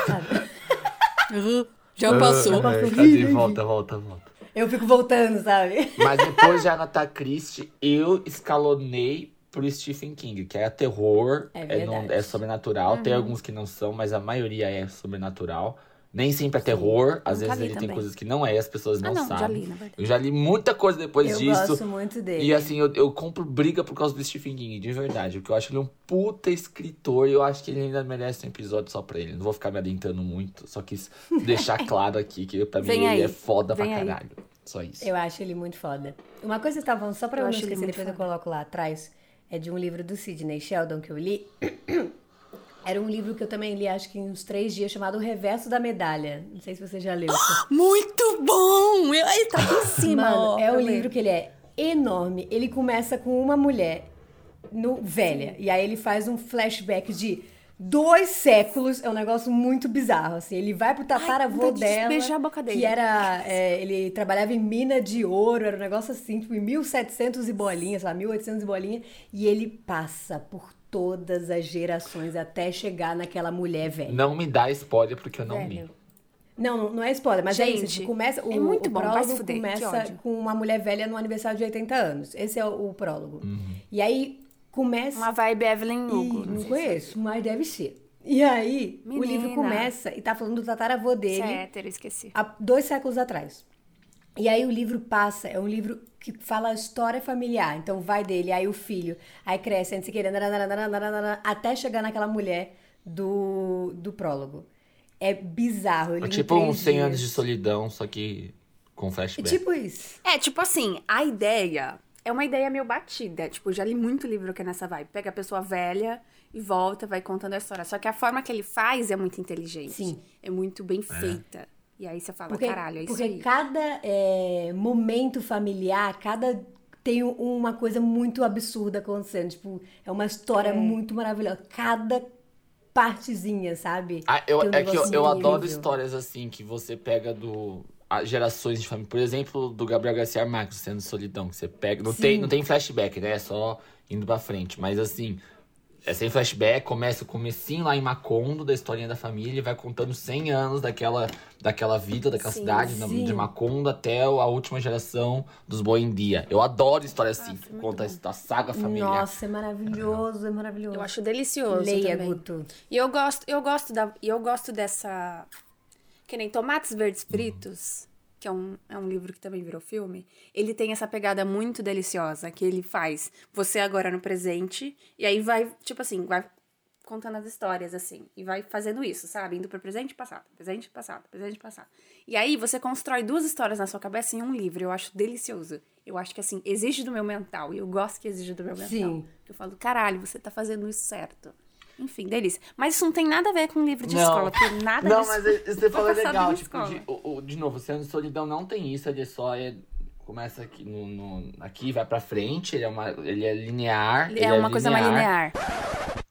Sabe? [LAUGHS] Já passou. É, cadê? Volta, volta, volta. Eu fico voltando, sabe? Mas depois de Agatha Christie, eu escalonei pro Stephen King, que é terror, É é, não- é sobrenatural. Uhum. Tem alguns que não são, mas a maioria é sobrenatural. Nem sempre é terror, às Nunca vezes ele tem também. coisas que não é, as pessoas Ah, não, não, já sabem. li, na verdade. Eu já li muita coisa depois Eu disso. gosto muito dele. E assim, eu, eu compro briga por causa do Stephen King, de verdade. Porque eu acho ele um puta escritor e eu acho que ele ainda merece um episódio só pra ele. Não vou ficar me adentrando muito, só quis [LAUGHS] deixar claro aqui que pra mim Vem ele aí. é foda Vem pra aí. caralho. Só isso. Eu acho ele muito foda. Uma coisa que você estava falando, só pra eu, Eu não esquecer, depois eu foda. coloco lá atrás, é de um livro do Sidney Sheldon que eu li. [COUGHS] Era um livro que eu também li, acho que em uns três dias, chamado O Reverso da Medalha. Não sei se você já leu. [GASPS] Muito bom! Ele tá aqui em cima, Mano, é um livro que ele é enorme. Ele começa com uma mulher no, velha. E aí ele faz um flashback de dois séculos. É um negócio muito bizarro, assim. Ele vai pro tataravô de dela. beijar a boca dele. Que era... é, ele trabalhava em mina de ouro. Era um negócio assim, tipo, em 1700 e bolinha, sei lá, 1800 e bolinha. E ele passa por todas as gerações até chegar naquela mulher velha. Não me dá spoiler porque eu não li. Velho. Não, não- não é spoiler, mas é Gente, isso. Tipo, começa, o, é muito o bom, prólogo se fuder, começa com uma mulher velha no aniversário de 80 anos. Esse é o, o prólogo. Uhum. E aí começa. Uma vibe Evelyn Hugo. não sei se- conheço, mas deve ser. E aí, o livro Menina. começa e tá falando do tataravô dele Isso é hétero, esqueci. há dois séculos atrás. E aí o livro passa, é um livro que fala a história familiar. Então vai dele, aí o filho, aí cresce, não sei o que, nananana, até chegar naquela mulher do, do prólogo. É bizarro. Ele É tipo uns 100 anos dias. de solidão, só que com É flashback. tipo isso. É, tipo assim, a ideia é uma ideia meio batida. Tipo, já li muito livro que é nessa vibe. Pega a pessoa velha e volta, vai contando a história. Só que a forma que ele faz é muito inteligente. Sim. É muito bem feita. E aí você fala, Porque, caralho, é isso porque aí. cada é, momento familiar, cada tem uma coisa muito absurda acontecendo. Tipo, é uma história muito maravilhosa. Cada partezinha, sabe? Ah, eu, um é que eu, eu adoro histórias assim, que você pega do. a- gerações de família. Por exemplo, do Gabriel Garcia Marques, sendo solidão, que você pega. Não Sim. tem, não tem flashback, né? É só indo pra frente. Mas assim, é sem flashback, começa o comecinho lá em Macondo, da historinha da família, e vai contando 100 anos daquela, daquela vida, daquela Sim, cidade, sim. de Macondo até a última geração dos Boi em Dia. Eu adoro história assim, foi que muito conta bom. a saga familiar. Nossa, é maravilhoso, é maravilhoso. Eu acho delicioso Leia, também. Guto. E eu gosto, eu gosto da, e eu gosto dessa que nem Tomates Verdes Fritos, que é um, é um livro que também virou filme. Ele tem essa pegada muito deliciosa que ele faz você agora no presente e aí vai, tipo assim, vai contando as histórias assim e vai fazendo isso, sabe? Indo pro presente e passado, presente e passado, presente e passado. E aí você constrói duas histórias na sua cabeça em um livro. Eu acho delicioso. Eu acho que assim, exige do meu mental e eu gosto que exige do meu mental. Sim. Eu falo, caralho, você tá fazendo isso certo. Enfim, delícia. Mas isso não tem nada a ver com livro de Não. escola, porque nada Não, mas é- você [LAUGHS] falou é legal. Tipo, de, o- o- de novo, Sendo Solidão não tem isso, ele só é. Começa aqui no, no- aqui vai pra frente, ele é, uma, ele é linear. ele É uma coisa mais linear.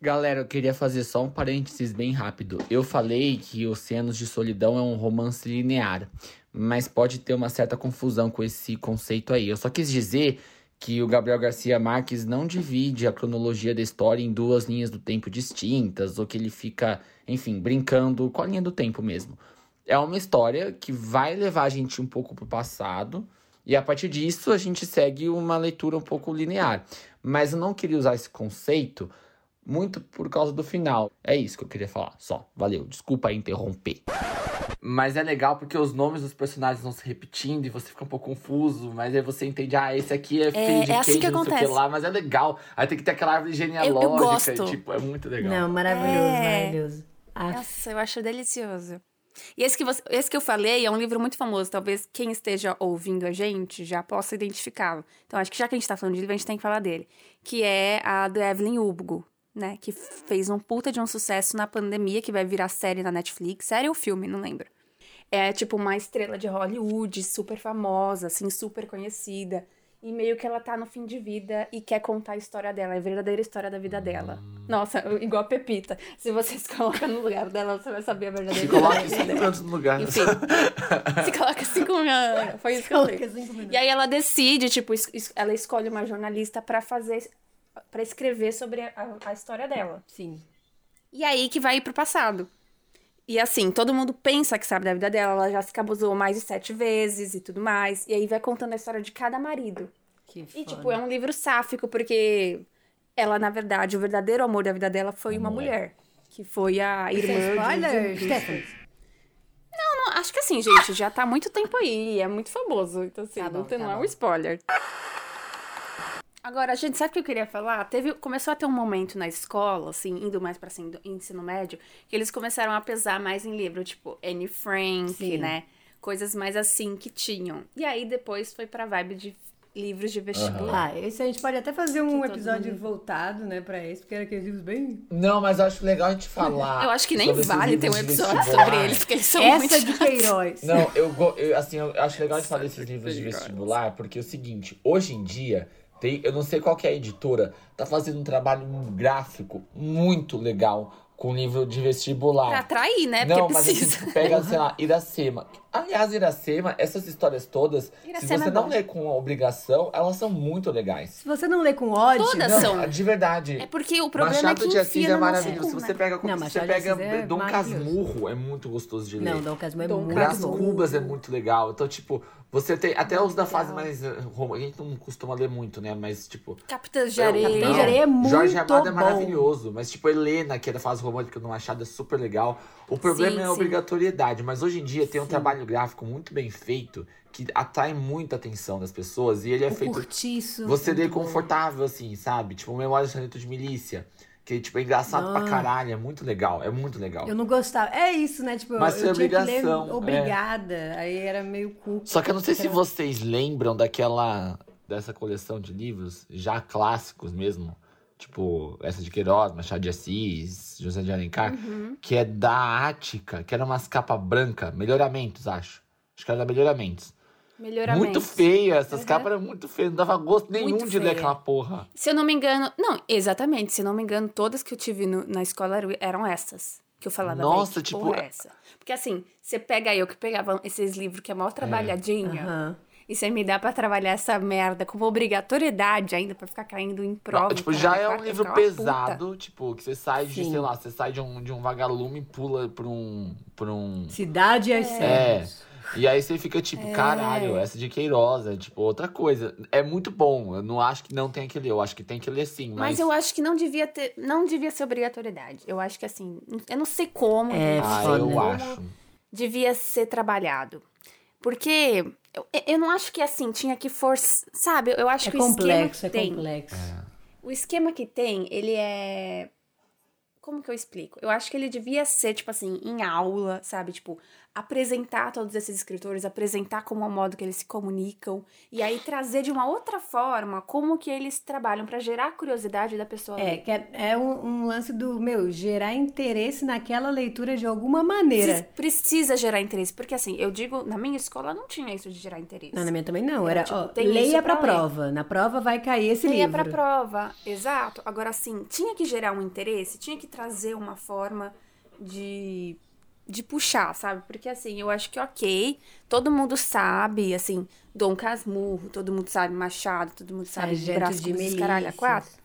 Galera, eu queria fazer só um parênteses bem rápido. Eu falei que Oceanos de Solidão é um romance linear, mas pode ter uma certa confusão com esse conceito aí. Eu só quis dizer que o Gabriel Garcia Marques não divide a cronologia da história em duas linhas do tempo distintas, ou que ele fica, enfim, brincando com a linha do tempo mesmo. É uma história que vai levar a gente um pouco pro passado, e a partir disso a gente segue uma leitura um pouco linear. Mas eu não queria usar esse conceito muito por causa do final. É isso que eu queria falar, só. Valeu, desculpa interromper. Mas é legal porque os nomes dos personagens vão se repetindo e você fica um pouco confuso, mas aí você entende, ah, esse aqui é filho de é assim que não sei o que acontece. lá, mas é legal. Aí tem que ter aquela árvore genealógica, gosto. e, tipo, é muito legal. Não, maravilhoso, É. maravilhoso. Ah, Nossa, eu acho delicioso. E esse que, você, esse que eu falei é um livro muito famoso. Talvez quem esteja ouvindo a gente já possa identificá-lo. Então, acho que já que a gente tá falando de livro, a gente tem que falar dele. Que é a do Evelyn Hugo, né? Que fez um puta de um sucesso na pandemia, que vai virar série na Netflix. Série ou filme, não lembro. É tipo uma estrela de Hollywood, super famosa, assim, super conhecida. E meio que ela tá no fim de vida e quer contar a história dela, a verdadeira história da vida dela. Nossa, igual a Pepita. Se você se coloca no lugar dela, você vai saber a verdadeira Se história coloca vida cinco dela. minutos no lugar. Enfim, se coloca cinco minutos. Foi isso que eu falei. E aí ela decide, tipo, es- es- ela escolhe uma jornalista pra fazer, pra escrever sobre a, a história dela. Sim. E aí que vai ir pro passado. E assim, todo mundo pensa que sabe da vida dela, ela já se cabusou mais de sete vezes e tudo mais. E aí vai contando a história de cada marido. Que E, foda. tipo, é um livro sáfico, porque ela, na verdade, o verdadeiro amor da vida dela foi uma mulher. Que foi a irmã. de- spoiler, Stephanie? Não, acho que assim, gente, já tá muito tempo aí, é muito famoso. Então, assim, Tá não, bom, tem, tá não é um spoiler. Agora, gente, sabe o que eu queria falar? Teve, começou a ter um momento na escola, assim, indo mais pra assim, do ensino médio, que eles começaram a pesar mais em livro, tipo Anne Frank, Sim. né? Coisas mais assim que tinham. E aí depois foi pra vibe de livros de vestibular. Ah, esse a gente pode até fazer um episódio mundo- voltado, né, pra esse, porque era aqueles livros bem... Não, mas eu acho legal a gente falar. Eu acho que nem vale ter um episódio sobre eles, porque eles são Essa muito de Queiroz. Não, eu, eu, assim, eu acho legal a gente falar desses livros de vestibular, porque é o seguinte, hoje em dia, tem, eu não sei qual que é a editora, tá fazendo um trabalho gráfico muito legal com livro de vestibular. pra atrair, né? Porque Não, mas assim, precisa. tu pega, sei lá, [LAUGHS] Iracema. Aliás, Iracema, essas histórias todas, se Iracema você é não lê com obrigação, elas são muito legais. Se você não lê com ódio... Todas Não, são. de verdade. É porque o problema Machado é que de Assis é maravilhoso. Se né? você pega, Não, você pega é Dom. Casmurro, é muito gostoso de ler. Não, Dom Casmurro é Dom muito Brás bom. Cubas é muito legal. Então, tipo, você tem. Até os da fase mais. eh, A gente não costuma ler muito, né? Mas, tipo. Capitãs de eu- Areia. Capitão de Areia é muito Jorge Amado é bom. maravilhoso. Mas, tipo, Helena, que é da fase romântica do Machado, é super legal. O problema Sim, é a sim. obrigatoriedade. Mas hoje em dia tem um trabalho gráfico muito bem feito que atrai muita atenção das pessoas. E ele é O feito. curtiço. Você lê muito bom. confortável, assim, sabe? Tipo, Memórias de Sargento de Milícia. Que, tipo, é engraçado pra caralho. É muito legal. É muito legal. Eu não gostava. É isso, né? Tipo, Mas eu foi tinha que ler obrigação, é. obrigada. Aí era meio cu. Só que eu não sei se vocês lembram daquela. dessa coleção de livros, já clássicos mesmo. Tipo, essa de Queiroz, Machado de Assis, José de Alencar, Uhum. que é da Ática, que era umas capas brancas, melhoramentos, acho. Acho que era da melhoramentos. Melhoramento. Muito feia, essas Uhum. capas eram muito feias, não dava gosto nenhum Muito de ler aquela porra. Se eu não me engano. Não, exatamente. Se eu não me engano, todas que eu tive no- na escola eram, eram essas. Que eu falava, Nossa, "Véi, que tipo, porra é essa? Porque assim, você pega eu que pegava esses livros que é mó trabalhadinha. Aham. E você me dá pra trabalhar essa merda com obrigatoriedade ainda pra ficar caindo em prova. Não, tipo, já é um livro puta. pesado, tipo, que você sai de, Sim. sei lá, você sai de um, de um vagalume e pula pra um. Pra um Cidade e as É. E aí você fica tipo, É. caralho, essa de Queiroz é tipo outra coisa. É muito bom. Eu não acho que não tem que ler, eu acho que tem que ler sim, mas. Mas eu acho que não devia ter. Não devia ser obrigatoriedade. Eu acho que assim. Eu não sei como. É, Ah, foda. eu acho. devia ser trabalhado. Porque eu, eu não acho que assim, tinha que forçar. Sabe, eu acho É que complexo, o é esquema que tem. complexo. O esquema que tem, ele é. Como que eu explico? Eu acho que ele devia ser, tipo assim, em aula, sabe? Tipo, apresentar todos esses escritores, apresentar como é o modo que eles se comunicam, e aí trazer de uma outra forma como que eles trabalham pra gerar a curiosidade da pessoa. É, que é, é um, um lance do, meu, gerar interesse naquela leitura de alguma maneira. Precisa, precisa gerar interesse, porque assim, eu digo, na minha escola não tinha isso de gerar interesse. Não, na minha também não. Era, tipo, ó, leia ler. prova. Na prova vai cair esse Ia livro. pra prova, exato. Agora, assim, tinha que gerar um interesse, tinha que trazer uma forma de, de puxar, sabe? Porque, assim, eu acho que, ok, todo mundo sabe, assim, Dom Casmurro, todo mundo sabe Machado, todo mundo sabe Brás de Cubas, caralho, quatro.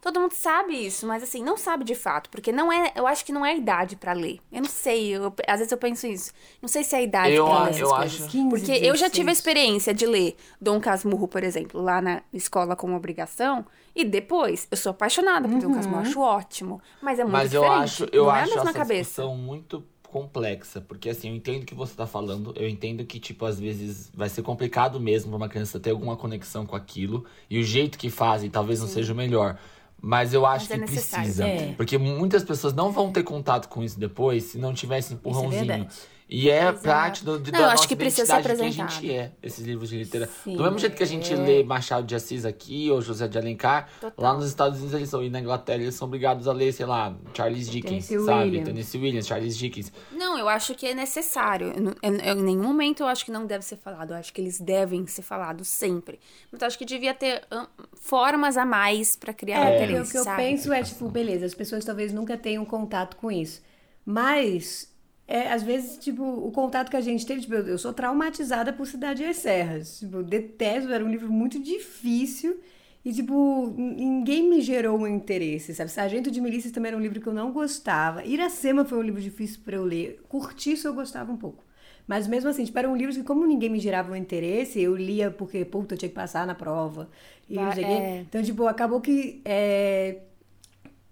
Todo mundo sabe isso, mas assim, não sabe de fato, porque não é, eu acho que não é a idade pra ler. Eu não sei, eu- às vezes eu penso isso. Não sei se é a idade Eu pra ler essas eu coisas. acho- 15, Porque eu já tive a 16. experiência de ler Dom Casmurro, por exemplo, lá na escola como obrigação, e depois eu sou apaixonada por Dom Casmurro, acho ótimo, mas é muito Mas eu diferente. acho, eu não é acho a mesma essa cabeça. muito complexa, porque assim, eu entendo o que você tá falando, eu entendo que, tipo, às vezes vai ser complicado mesmo pra uma criança ter alguma conexão com aquilo, e o jeito que fazem talvez não seja o melhor. Mas eu acho Mas é que precisa. É. Porque muitas pessoas não vão ter contato com isso depois se não tiver esse empurrãozinho. verdade. E é Exato. parte do, de, Não, da eu acho nossa que precisa ser de quem a apresentado. gente é, esses livros de literatura. Do mesmo jeito que a gente é. lê Machado de Assis aqui, ou José de Alencar, Total. lá nos Estados Unidos eles são, e na Inglaterra eles são obrigados a ler, sei lá, Charles Dickens, Tennessee sabe? Williams. Tennessee Williams, Charles Dickens. Não, eu acho que é necessário. Eu, eu- eu- em nenhum momento eu acho que não deve ser falado. Eu acho que eles devem ser falados sempre. Mas eu acho que devia ter hum, formas a mais pra criar É, interesse, o que eu sabe? penso é, tipo, beleza, as pessoas talvez nunca tenham contato com isso. Mas, é, às vezes, tipo, o contato que a gente teve, tipo, eu, eu sou traumatizada por Cidade e as Serras. Tipo, detesto, era um livro muito difícil. E, tipo, ninguém me gerou um interesse, sabe? Sargento de Milícias também era um livro que eu não gostava. Iracema foi um livro difícil pra eu ler. Curtiço eu gostava um pouco. Mas mesmo assim, tipo, eram livros que, como ninguém me gerava um interesse, eu lia porque, puta, eu tinha que passar na prova. E quê. é. Então, tipo, acabou que é,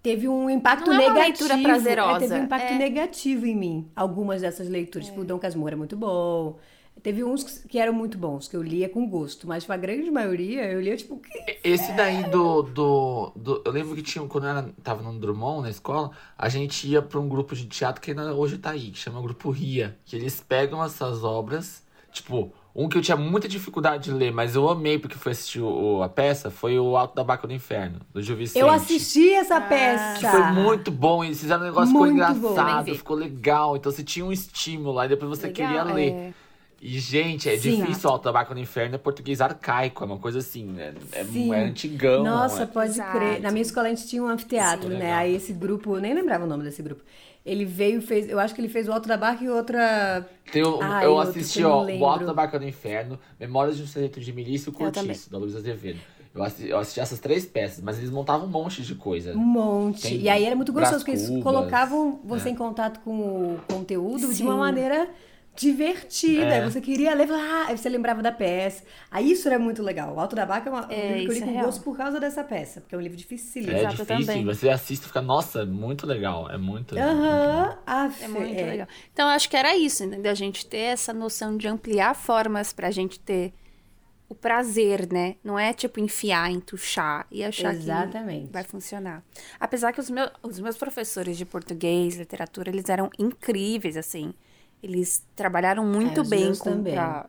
teve um impacto Não é uma negativo. leitura prazerosa, É, teve um impacto é. negativo em mim. Algumas dessas leituras. Tipo, o Dom Casmurro é muito bom. Teve uns que eram muito bons, que eu lia com gosto. Mas, tipo, a grande maioria, eu lia, tipo, que... Esse daí do, do, do- Eu lembro que tinha, quando eu era, tava no Drummond, na escola, a gente ia pra um grupo de teatro que ainda hoje tá aí, que chama Grupo Ria. Que eles pegam essas obras, tipo, um que eu tinha muita dificuldade de ler, mas eu amei porque foi assistir o- a peça, foi o Alto da Baca do Inferno, do Gil Vicente. Eu assisti essa peça. Que foi muito bom, eles fizeram um negócio ficou Muito bom. engraçado, ficou legal. Então você tinha um estímulo, aí depois você Legal, queria ler. é. E, gente, é Sim. difícil o Alto da Baca do Inferno, é português arcaico, é uma coisa assim, é, é, é antigão. Nossa, é- pode Exato. crer. Na minha escola a gente tinha um anfiteatro, Sim. né? Legal. Aí esse grupo, eu nem lembrava o nome desse grupo. Ele veio, fez, eu acho que ele fez o Alto da Barca e outra. Tem Ai, eu assisti, ó, O Alto da Barca do Inferno, Memórias de um Sargento de Milícia e o. Cortiço, da Luísa Azevedo. Eu assisti, eu assisti essas três peças, mas eles montavam um monte de coisa. Um monte. Tem e aí era muito gostoso, porque eles colocavam você é. em contato com o conteúdo de Sim. uma maneira divertida. É. Você queria ler, ah, aí você lembrava da peça. Aí isso era muito legal. O Alto da Baca é uma, um É, livro que eu li isso é com real. gosto por causa dessa peça, porque é um livro difícil. É Exato, difícil, também. você assiste e fica, nossa, muito legal. É muito. Aham, af, É muito é. legal. Então, acho que era isso, entendeu? A gente ter essa noção de ampliar formas pra gente ter o prazer, né? Não é tipo enfiar, entuchar e achar Exatamente. que vai funcionar. Apesar que os, meus os meus professores de português, literatura, eles eram incríveis, assim. Eles trabalharam muito É, bem com, pra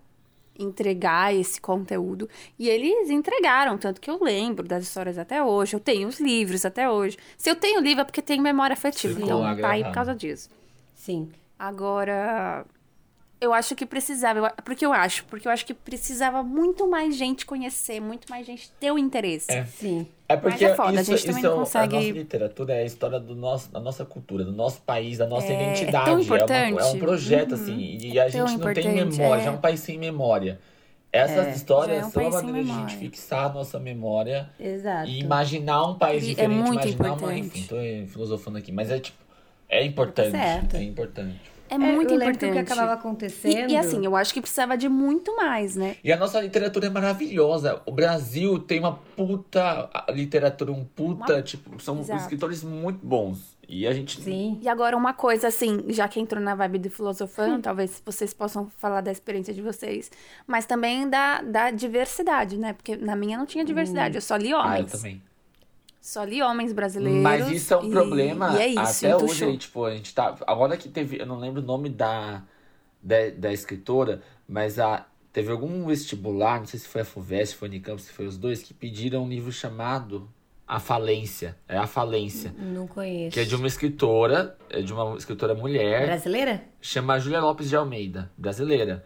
entregar esse conteúdo. E eles entregaram, tanto que eu lembro das histórias até hoje. Eu tenho os livros até hoje. Se eu tenho livro é porque tenho memória afetiva. Ficou Então, tá aí por causa disso. Sim. Agora, eu acho que precisava. eu- Porque eu acho, porque eu acho que precisava muito mais gente conhecer, muito mais gente ter o interesse. É. Sim. É porque Mas é foda, a isso, gente também isso não é consegue- A nossa literatura é a história do nosso, da nossa cultura, do nosso país, da nossa É, é identidade. tão uma- importante. É, um projeto, Uhum. assim. E a tão gente não tem memória, é. já é um país sem memória. Essas É, histórias é um são a maneira de a gente fixar a nossa memória Exato. e imaginar um país E é diferente, muito imaginar uma. importante. Enfim, tô filosofando aqui, mas é tipo. É importante. certo. É importante. É É, muito eu importante. o que acabava E, acontecendo. e assim, eu acho que precisava de muito mais, né? E a nossa literatura é maravilhosa. O Brasil tem uma puta literatura, um puta, Uma- tipo, são Exato. escritores muito bons. E a gente Sim. E agora uma coisa assim, já que entrou na vibe do filosofando, talvez vocês possam falar da experiência de vocês, mas também da, da diversidade, né? Porque na minha não tinha diversidade, eu só li Ah, eu homens. também. Só li homens brasileiros. Mas isso é um e- problema E é isso, até hoje, aí, tipo, a gente tá. Agora que teve. Eu não lembro o nome da, da, da escritora, mas a, teve algum vestibular, não sei se foi a FUVEST, se foi a Unicamp, se foi os dois, que pediram um livro chamado A Falência. É A Falência. Não conheço. Que é de uma escritora, é de uma escritora mulher, Brasileira? chama Júlia Lopes de Almeida, brasileira.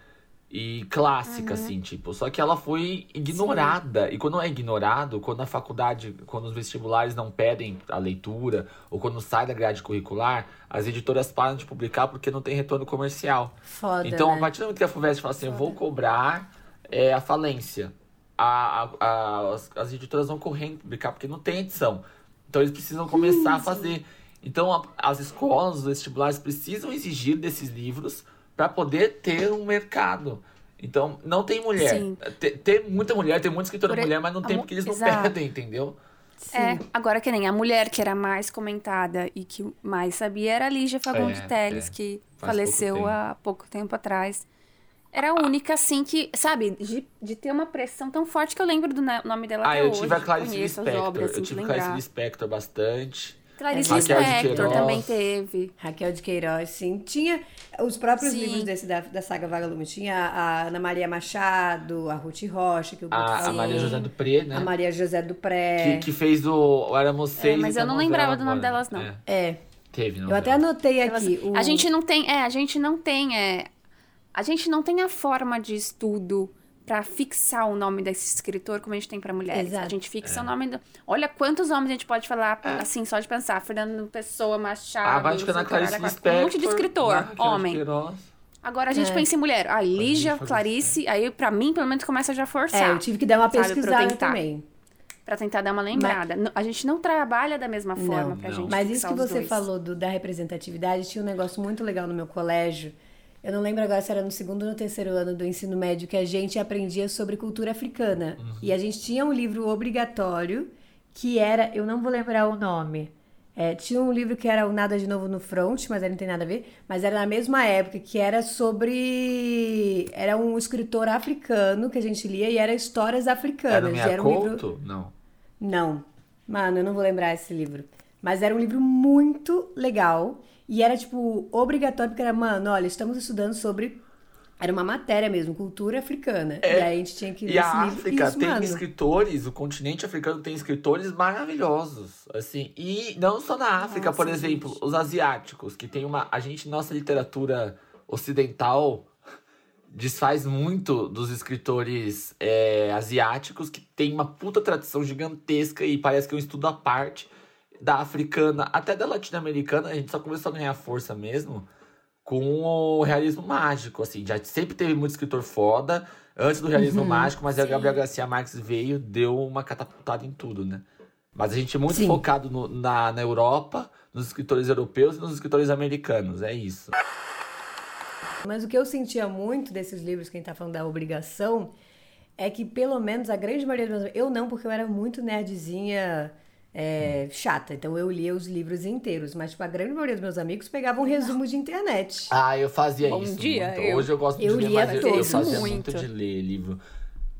E clássica, Uhum. assim, tipo. Só que ela foi ignorada. E quando é ignorado, quando a faculdade, quando os vestibulares não pedem a leitura, ou quando sai da grade curricular, as editoras param de publicar porque não tem retorno comercial. Foda. então, né? a partir do momento que a FUVEST fala assim, eu vou cobrar é, a falência, a, a- a- as, as editoras vão correndo publicar porque não tem edição. Então, eles precisam começar a fazer. Então, as escolas, os vestibulares precisam exigir desses livros para poder ter um mercado. Então, não tem mulher. Sim. Tem, tem muita mulher, tem muita escritora Por mulher, mas não tem porque eles não Exato. pedem, entendeu? É, agora que nem a mulher que era mais comentada e que mais sabia era a Lígia Fagundes É, Teles, é. que Faz faleceu pouco há pouco tempo atrás. Era a única, assim, que, sabe, de, de ter uma pressão tão forte que eu lembro do nome dela Ah, até eu hoje. tive a Clarice Lispector. obras, eu assim, tive a. Clarice Lispector bastante. Clarice Lispector também teve. Raquel de Queiroz, sim. Tinha os próprios Sim. livros desse, da, da saga Vagalume. Tinha a Ana Maria Machado, a Ruth Rocha, que o Guto A, a Maria José do Pré, né? a Maria José do Que, Pré. que fez o, o Éramos Seis. mas e eu a não lembrava do nome delas, não. É, É, teve, eu novela. até anotei Elas- aqui. o- A gente não tem, é, a gente não tem, é, a gente não tem a forma de estudo pra fixar o nome desse escritor como a gente tem pra mulheres. Exato. A gente É. fixa o nome do... Olha quantos nomes a gente pode falar, assim, só de pensar. Fernando Pessoa, Machado... Ah, vai ficar na Clarice Lispector. Um monte de escritor, homem. Queiroz. Agora a gente É. pensa em mulher. Ah, Lígia, Clarice, aí pra mim, pelo menos, começa já a forçar. É, eu tive que dar uma sabe, pesquisada também. Pra tentar dar uma lembrada. N- A gente não trabalha da mesma forma Não, pra não. gente Mas isso que você dois. falou do- da representatividade, tinha um negócio muito legal no meu colégio. Eu não lembro agora se era no segundo ou no terceiro ano do ensino médio que a gente aprendia sobre cultura africana. E a gente tinha um livro obrigatório que era, eu não vou lembrar o nome. É, tinha um livro que era o Nada de Novo no Front, mas aí não tem nada a ver. Mas era na mesma época, que era sobre. Era um escritor africano que a gente lia e era histórias africanas. Era era um livro. Não. Não. Mano, eu não vou lembrar esse livro. Mas era um livro muito legal. E era, tipo, obrigatório, porque era, mano, olha, estamos estudando sobre. Era uma matéria mesmo, cultura africana. E aí a gente tinha que ler É. E a. África Isso, tem mano. escritores, o continente africano tem escritores maravilhosos, assim. E não só na África, Nossa, por exemplo, os asiáticos, que tem uma. A gente, nossa literatura ocidental desfaz muito dos escritores é, asiáticos, que tem uma puta tradição gigantesca e parece que é um estudo à parte da africana, até da latino-americana, a gente só começou a ganhar força mesmo com o realismo mágico, assim, já sempre teve muito escritor foda antes do realismo Uhum. mágico, mas Sim. Gabriel Garcia Marques veio, deu uma catapultada em tudo, né? Mas a gente é muito Sim. focado no- na, na Europa, nos escritores europeus e nos escritores americanos, é isso. Mas o que eu sentia muito desses livros, quem tá falando da obrigação, é que pelo menos a grande maioria dos meus Eu não, porque eu era muito nerdzinha é, chata. Então eu lia os livros inteiros. Mas, tipo, a grande maioria dos meus amigos pegavam um resumo de internet. Ah, eu fazia Bom isso dia, muito. eu- Hoje eu gosto eu de ler, lia mas eu, fazia muito. Muito. de ler livro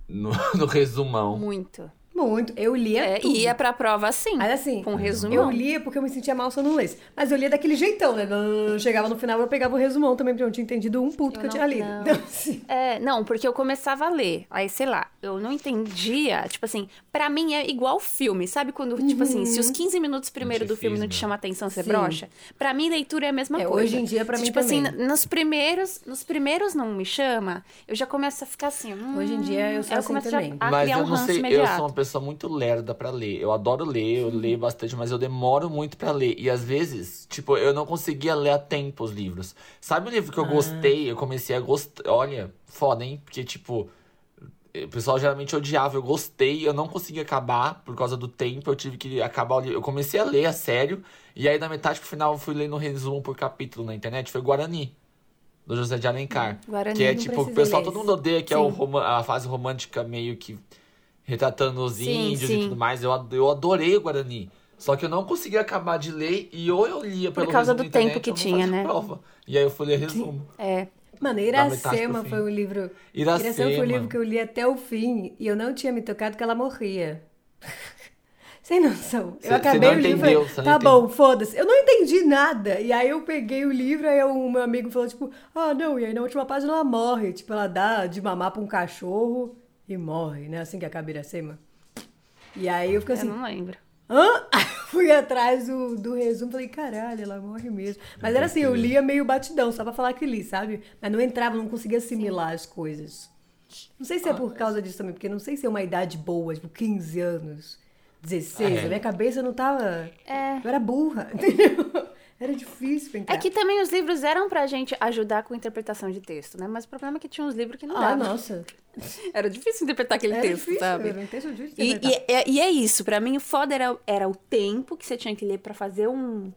no, [LAUGHS] no resumão. Muito. Muito. Eu lia É, tudo. e ia pra prova assim. Mas assim, Com resumão. eu lia porque eu me sentia mal se eu não lesse. Mas eu lia daquele jeitão, né? Eu Chegava no final, eu pegava o resumão também, porque eu não tinha entendido um puto Eu que eu não- tinha lido. não. Então, assim, É, não, porque eu começava a ler. Aí, sei lá, eu não entendia. Tipo assim, pra mim é igual filme. Sabe quando, tipo assim, se os 15 minutos primeiro do filme não te chama atenção, você Sim. brocha? Pra mim, leitura é a mesma É, coisa. hoje em dia, pra Se, mim Tipo assim, também. nos primeiros, nos primeiros não me chama, eu já começo a ficar assim. hum, Hoje em dia, eu sou assim já também. a mas criar eu um não sei, eu sou uma pessoa muito lerda pra ler. Eu adoro ler, eu leio bastante, mas eu demoro muito pra ler. E às vezes, tipo, eu não conseguia ler a tempo os livros. Sabe um livro Ah. que eu gostei? Eu comecei a gostar. Olha, foda, hein? Porque, tipo, o pessoal geralmente odiava. Eu gostei, eu não consegui acabar por causa do tempo. Eu tive que acabar o livro. Eu comecei a ler a sério. E aí, da metade pro final, eu fui lendo resumo por capítulo na internet. Foi Guarani. Do José de Alencar. Guarani, que é tipo, o pessoal todo mundo odeia, que é o Sim. a fase romântica meio que retratando os Sim, índios sim. e tudo mais. Eu, eu adorei o Guarani. Só que eu não conseguia acabar de ler e ou eu lia pelo causa resumo do internet, tempo que tinha, né? Prova. E aí eu fui ler resumo. É. Mano, Iracema foi um livro. Iracema. foi um livro que eu li até o fim e eu não tinha me tocado que ela morria. [LAUGHS] Sem noção. Cê- eu acabei cê não o livro e entendeu, falei, cê tá bom, foda-se. Eu não entendi nada. E aí eu peguei o livro, aí o meu amigo falou, tipo, ah, não, e aí na última página ela morre. Tipo, ela dá de mamar pra um cachorro e morre, né? Assim que acaba Iracema. E aí eu Eu assim, não lembro. Hã? [LAUGHS] Aí eu Fui atrás do, do resumo, falei, caralho, ela morre mesmo. Mas era assim, eu lia meio batidão, só pra falar que li, sabe? Mas não entrava, não conseguia assimilar as coisas. Não sei se é por causa disso também, porque não sei se é uma idade boa, tipo 15 anos, 16. É. A minha cabeça não tava. É. Eu era burra, [LAUGHS] entendeu? Era difícil pra entrar. É que também os livros eram pra gente ajudar com interpretação de texto, né? Mas o problema é que tinha uns livros que não Ah, davam. nossa. [LAUGHS] Era difícil interpretar aquele Era texto, difícil, sabe? era um texto difícil E, e, é- e é isso, pra mim o foda era, era o tempo que você tinha que ler pra fazer um,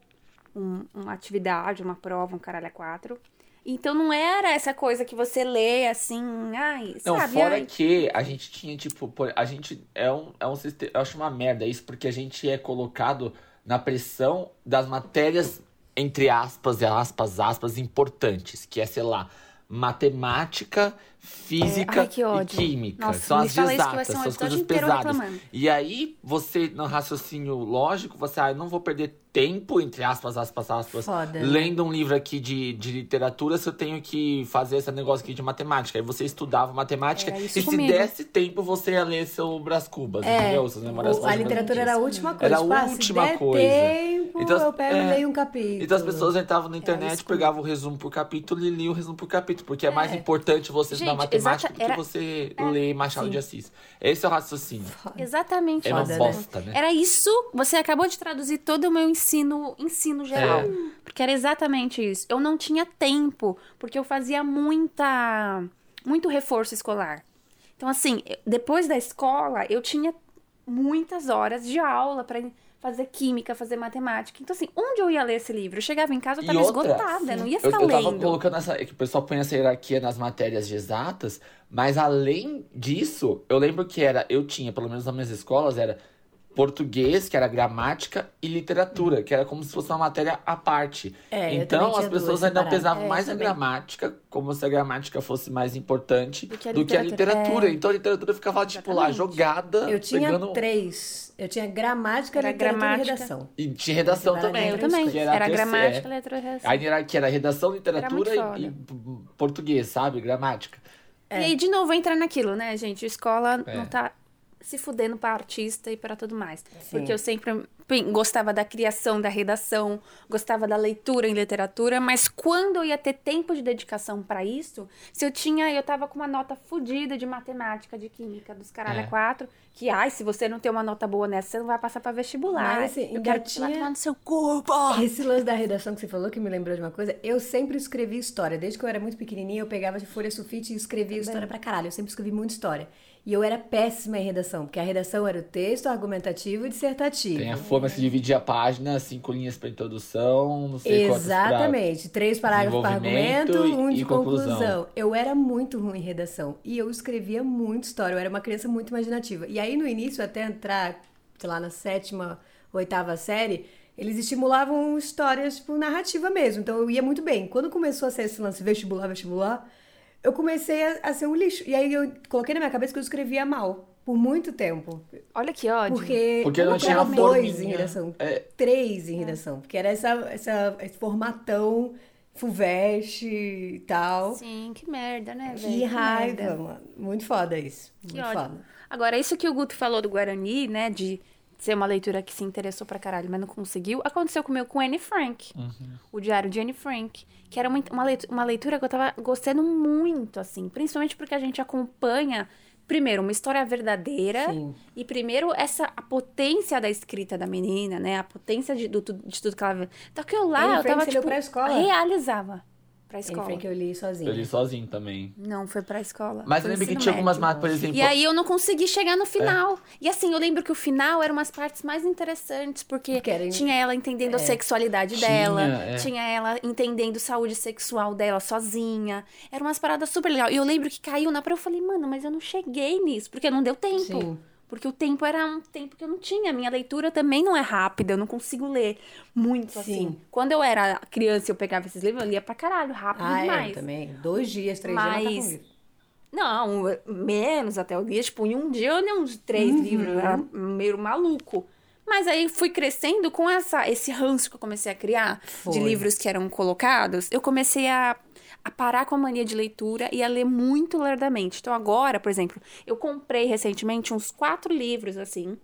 um- uma atividade, uma prova, um caralho a quatro. Então não era essa coisa que você lê assim, ai, Não, sabe? fora ai, que a gente tinha, tipo, a gente é um, é um sistema. Eu acho uma merda isso, porque a gente é colocado na pressão das matérias, entre aspas e aspas, aspas, importantes, que é, sei lá, matemática, física É, ai, e química. Nossa, são as exatas, são as coisas pesadas. E aí, você, no raciocínio lógico, você, ah, eu não vou perder tempo, entre aspas, aspas, aspas, Foda, né? lendo um livro aqui de, de literatura, se eu tenho que fazer esse negócio aqui de matemática. Aí você estudava matemática Era e se comigo. desse tempo, você ia ler seu Brás Cubas, entendeu? Suas memórias É, o- a literatura era a última coisa. Era a tipo, ah, última coisa. tempo, Então, eu pego é. e leio um capítulo. Então as pessoas entravam na internet, pegavam o resumo por capítulo e liam o resumo por capítulo. Porque é, mais importante você estudar Gente, matemática exata- do que você ler Machado de Assis. Esse é o raciocínio. Exatamente. É uma Foda, né? bosta, né? Era isso, você acabou de traduzir todo o meu ensino, ensino geral. É. Porque era exatamente isso. Eu não tinha tempo, porque eu fazia muita muito reforço escolar. Então assim, eu- depois da escola, eu tinha muitas horas de aula para fazer química, fazer matemática. Então assim, onde eu ia ler esse livro? Eu chegava em casa, eu E tava outra, esgotada, eu não ia Eu, ficar eu tava lendo. colocando essa. é Que o pessoal põe essa hierarquia nas matérias de exatas, mas além disso, eu lembro que era. Eu tinha, pelo menos nas minhas escolas, era português, que era gramática, e literatura, que era como se fosse uma matéria à parte. É, então as pessoas ainda pesavam É, mais a gramática, como se a gramática fosse mais importante Do que a do que a literatura. literatura. Então a literatura ficava, tipo, lá, Exatamente. jogada. Eu tinha pegando... três. Eu tinha gramática, Era literatura gramática. e redação. E tinha redação também. É, eu também. que Era, a terceira- gramática, é. letra, redação. A hierarquia era redação, literatura muito e, e português, sabe? Gramática. E aí, de novo, entra naquilo, né, gente? A escola É. não tá se fudendo pra artista e para tudo mais. Sim. Porque eu sempre bem, gostava da criação, da redação, gostava da leitura em literatura, mas quando eu ia ter tempo de dedicação pra isso, se eu tinha, eu tava com uma nota fodida de matemática, de química, dos caralho É. a quatro, que, ai, se você não tem uma nota boa nessa, você não vai passar pra vestibular. Mas, assim, eu quero que tinha- lá tomar no seu corpo. Esse lance da redação que você falou, que me lembrou de uma coisa, eu sempre escrevi história. Desde que eu era muito pequenininha, eu pegava de folha sulfite e escrevia história pra caralho. Eu sempre escrevi muita história. E eu era péssima em redação, porque a redação era o texto argumentativo e dissertativo. Tem a forma de se dividir a página, cinco linhas pra introdução, não sei. Exatamente. Três parágrafos para argumento, um de conclusão. conclusão. Eu era muito ruim em redação. E eu escrevia muito história. Eu era uma criança muito imaginativa. E aí, no início, até entrar, sei lá, na sétima, oitava série, eles estimulavam histórias, tipo, narrativa mesmo. Então eu ia muito bem. Quando começou a ser esse lance vestibular, vestibular, eu comecei a, a ser um lixo. E aí eu coloquei na minha cabeça que eu escrevia mal. Por muito tempo. Olha que ódio. Porque, Porque eu não tinha dois em redação, É. três em redação, porque era essa, essa, esse formatão Fulvestre e tal. Sim, que merda, né, velho? Que raiva, merda. mano. Muito foda isso. Que Muito ódio. foda. Agora, isso que o Guto falou do Guarani, né, de ser uma leitura que se interessou pra caralho, mas não conseguiu, aconteceu comigo com Anne Frank. O Diário de Anne Frank. Que era uma, uma leitura, uma leitura que eu tava gostando muito, assim. Principalmente porque a gente acompanha, primeiro, uma história verdadeira. Sim. E primeiro, essa a potência da escrita da menina, né? A potência de, do, de tudo que ela vê. Então que eu lá, eu Frank tava, tipo, pra escola? escola. Frank eu li sozinha. Eu li sozinho também. Não, foi pra escola. Mas Foi eu lembro que tinha algumas médio. matas, por exemplo... E aí eu não consegui chegar no É. final. E assim, eu lembro que o final eram umas partes mais interessantes, porque Porque era em- tinha ela entendendo a é. sexualidade Tinha, dela, é. tinha ela entendendo saúde sexual dela sozinha. Eram umas paradas super legais. E eu lembro que caiu na prova, eu falei, mano, mas eu não cheguei nisso, porque não deu tempo. Sim. Porque o tempo era um tempo que eu não tinha. Minha leitura também não é rápida, eu não consigo ler muito assim. Sim. Quando eu era criança e eu pegava esses livros, eu lia pra caralho, rápido Ah, demais. é, também. Dois dias, três dias, Mas- livro. Não, menos até o dia. Tipo, em um dia eu li uns três Uhum. livros. Era meio maluco. Mas aí fui crescendo com essa, esse ranço que eu comecei a criar de Foi. livros que eram colocados. Eu comecei a, a parar com a mania de leitura e a ler muito lerdamente. Então agora, por exemplo, eu comprei recentemente uns quatro livros, assim.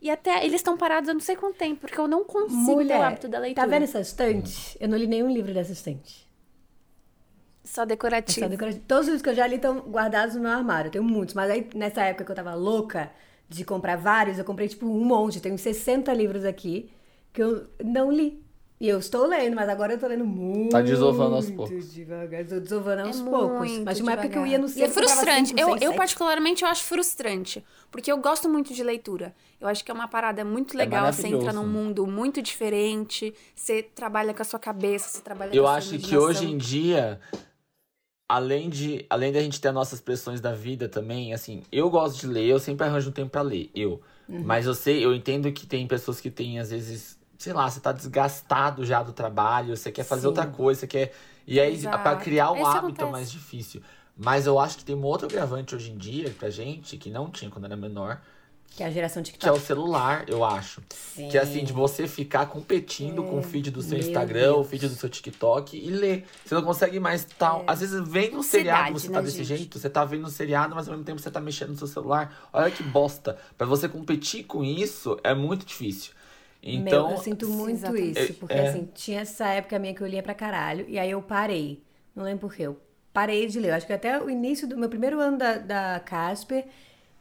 E até eles estão parados há não sei quanto tempo, porque eu não consigo ter o hábito da leitura. tá vendo essa estante? Eu não li nenhum livro dessa estante. Só É decorativo. só decorativo. Todos os livros que eu já li estão guardados no meu armário. Eu tenho muitos. Mas aí, nessa época que eu tava louca de comprar vários, eu comprei, tipo, um monte. Tenho 60 livros aqui que eu não li. E eu estou lendo, mas agora eu tô lendo muito. Tá desovando aos poucos. devagar. Estou desovando aos É poucos. Mas tinha uma época que eu devagar. ia no E centro. é frustrante. comprava eu, cinco, seis, eu, sete. particularmente, eu acho frustrante. Porque eu gosto muito de leitura. Eu acho que é uma parada muito legal. Você entra num mundo muito diferente. Você trabalha com a sua cabeça, você trabalha Eu com a sua acho que hoje em dia, além de além da gente ter as nossas pressões da vida também, assim, eu gosto de ler, eu sempre arranjo um tempo pra ler, eu. Uhum. Mas eu sei, eu entendo que tem pessoas que têm, às vezes, sei lá, você tá desgastado já do trabalho, você quer fazer Sim. outra coisa, você quer. E aí, pra criar o Isso hábito é acontece. mais difícil. Mas eu acho que tem um outro agravante hoje em dia pra gente, que não tinha quando era menor, Que é a geração que é TikTok. o celular, eu acho. Sim. Que é assim, de você ficar competindo com o feed do seu Meu Instagram, o Deus. feed do seu TikTok e ler. Você não consegue mais tal. Às vezes vem no seriado, você tá né, desse gente? jeito, você tá vendo o seriado, mas ao mesmo tempo você tá mexendo no seu celular. Olha que bosta. Pra você competir com isso é muito difícil. Então, Meu, eu sinto muito Exatamente. isso, porque É. assim, tinha essa época minha que eu lia pra caralho, e aí eu parei. Não lembro por quê. Eu parei de ler. Eu acho que até o início do meu primeiro ano da, da Casper,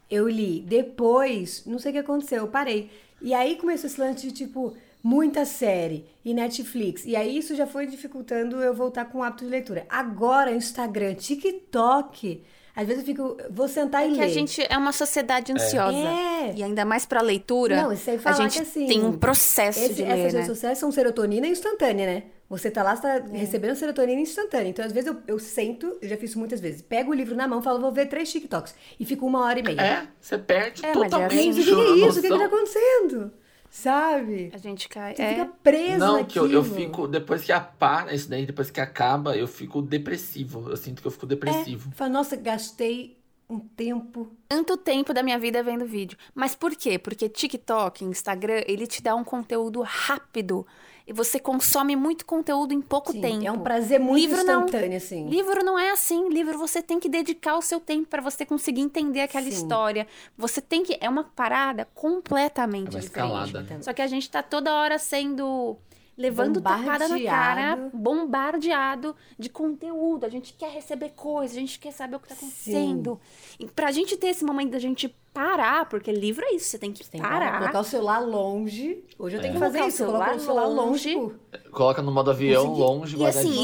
eu li. Depois, não sei o que aconteceu, eu parei. E aí começou esse lance de, tipo, muita série e Netflix. E aí isso já foi dificultando eu voltar com o hábito de leitura. Agora, Instagram, TikTok. Às vezes eu fico, vou sentar e Que ler. a gente é uma sociedade ansiosa. É. E ainda mais pra leitura. Não, sem a falar gente que assim. tem um processo esse- de essas ler, redes né? sociais são serotonina instantânea, né? Você tá lá, você É. tá recebendo serotonina instantânea. Então, às vezes, eu, eu sento, eu já fiz isso muitas vezes, pego o livro na mão, falo, vou ver três TikToks. E fico uma hora e meia. é, você perde É, mas é totalmente assim. O que, que é a isso? O que, que tá acontecendo? Sabe? A gente cai. Você é. fica preso Não, que eu, eu fico, depois que para isso daí, depois que acaba, eu fico depressivo. Eu sinto que eu fico depressivo. Fala, nossa, gastei um tempo. tanto tempo da minha vida vendo vídeo. Mas por quê? Porque TikTok, Instagram, ele te dá um conteúdo rápido. E você consome muito conteúdo em pouco Sim, tempo. É um prazer muito Livro não. instantâneo, assim. Livro não é assim. Livro você tem que dedicar o seu tempo para você conseguir entender aquela Sim. história. Você tem que. É uma parada completamente É uma diferente. escalada. Só que a gente tá toda hora sendo. Levando tapada na cara, Bombardeado. de conteúdo. A gente quer receber coisas, a gente quer saber o que tá acontecendo. E pra gente ter esse momento da gente parar, porque livro é isso, você tem que Tem que parar. colocar o celular longe. Hoje eu tenho que Colocar fazer o isso. Colocar o celular longe. longe. tipo, Coloca no modo avião, Consegui- longe, E assim, avião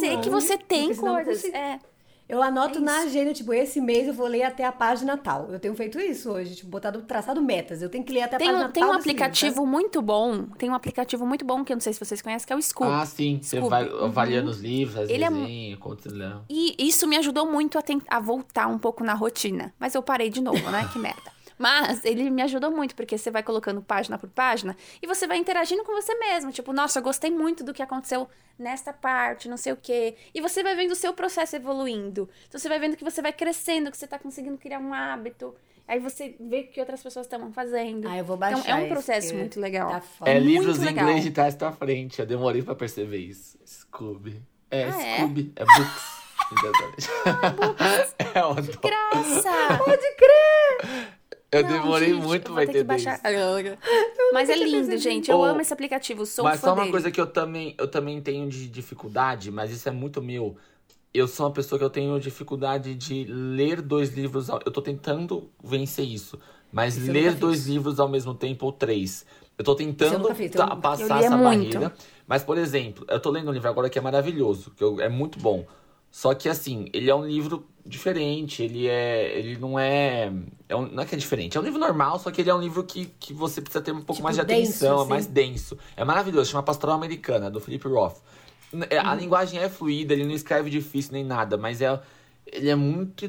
esquecer que você tem coisas. É. Eu anoto É na agenda, tipo, esse mês eu vou ler até a página tal. Eu tenho feito isso hoje, tipo, botado, traçado metas. Eu tenho que ler até a Tem, página tem tal um desse livro, aplicativo muito bom, tem um aplicativo muito bom que eu não sei se vocês conhecem, que é o Scoop. Ah, sim. Você Scooby. vai avaliando os livros, as Ele é- desenhos, quanto você lê. E isso me ajudou muito a, tent- a voltar um pouco na rotina. Mas eu parei de novo, né? Que merda. Mas ele me ajudou muito, porque você vai colocando página por página e você vai interagindo com você mesmo. Tipo, nossa, eu gostei muito do que aconteceu nesta parte, não sei o quê. E você vai vendo o seu processo evoluindo. Então você vai vendo que você vai crescendo, que você tá conseguindo criar um hábito. Aí você vê o que outras pessoas estão fazendo. Ah, eu vou baixar Então é um processo muito legal. Tá foda. É muito livros em legal. inglês de trás pra frente. Eu demorei pra perceber isso. Scooby. É, Ah, é? Scooby. É, books. [LAUGHS] Exatamente. [LAUGHS] é o nome. Graça! [LAUGHS] Pode crer! Eu Não, demorei gente, muito eu pra entender baixar. isso. Mas é lindo, gente. Eu Ô, amo esse aplicativo. Sou mas fã só uma dele. coisa que eu também, eu também tenho de dificuldade, mas isso é muito meu. Eu sou uma pessoa que eu tenho dificuldade de ler dois livros. Ao... Eu tô tentando vencer isso. Mas Isso eu ler dois livros ao mesmo tempo ou três. Eu tô tentando nunca fiz, eu passar Eu essa muito. barreira. Mas, por exemplo, eu tô lendo um livro agora que é maravilhoso, que eu- é muito bom. Só que assim, ele é um livro diferente, ele é. Ele não é. é um- não é que é diferente, é um livro normal, só que ele é um livro que, que você precisa ter um pouco Tipo, mais de denso, atenção, é assim. mais denso. É maravilhoso, chama Pastoral Americana, do Philip Roth. É, Uhum. A linguagem é fluida, ele não escreve difícil nem nada, mas é. Ele é muito.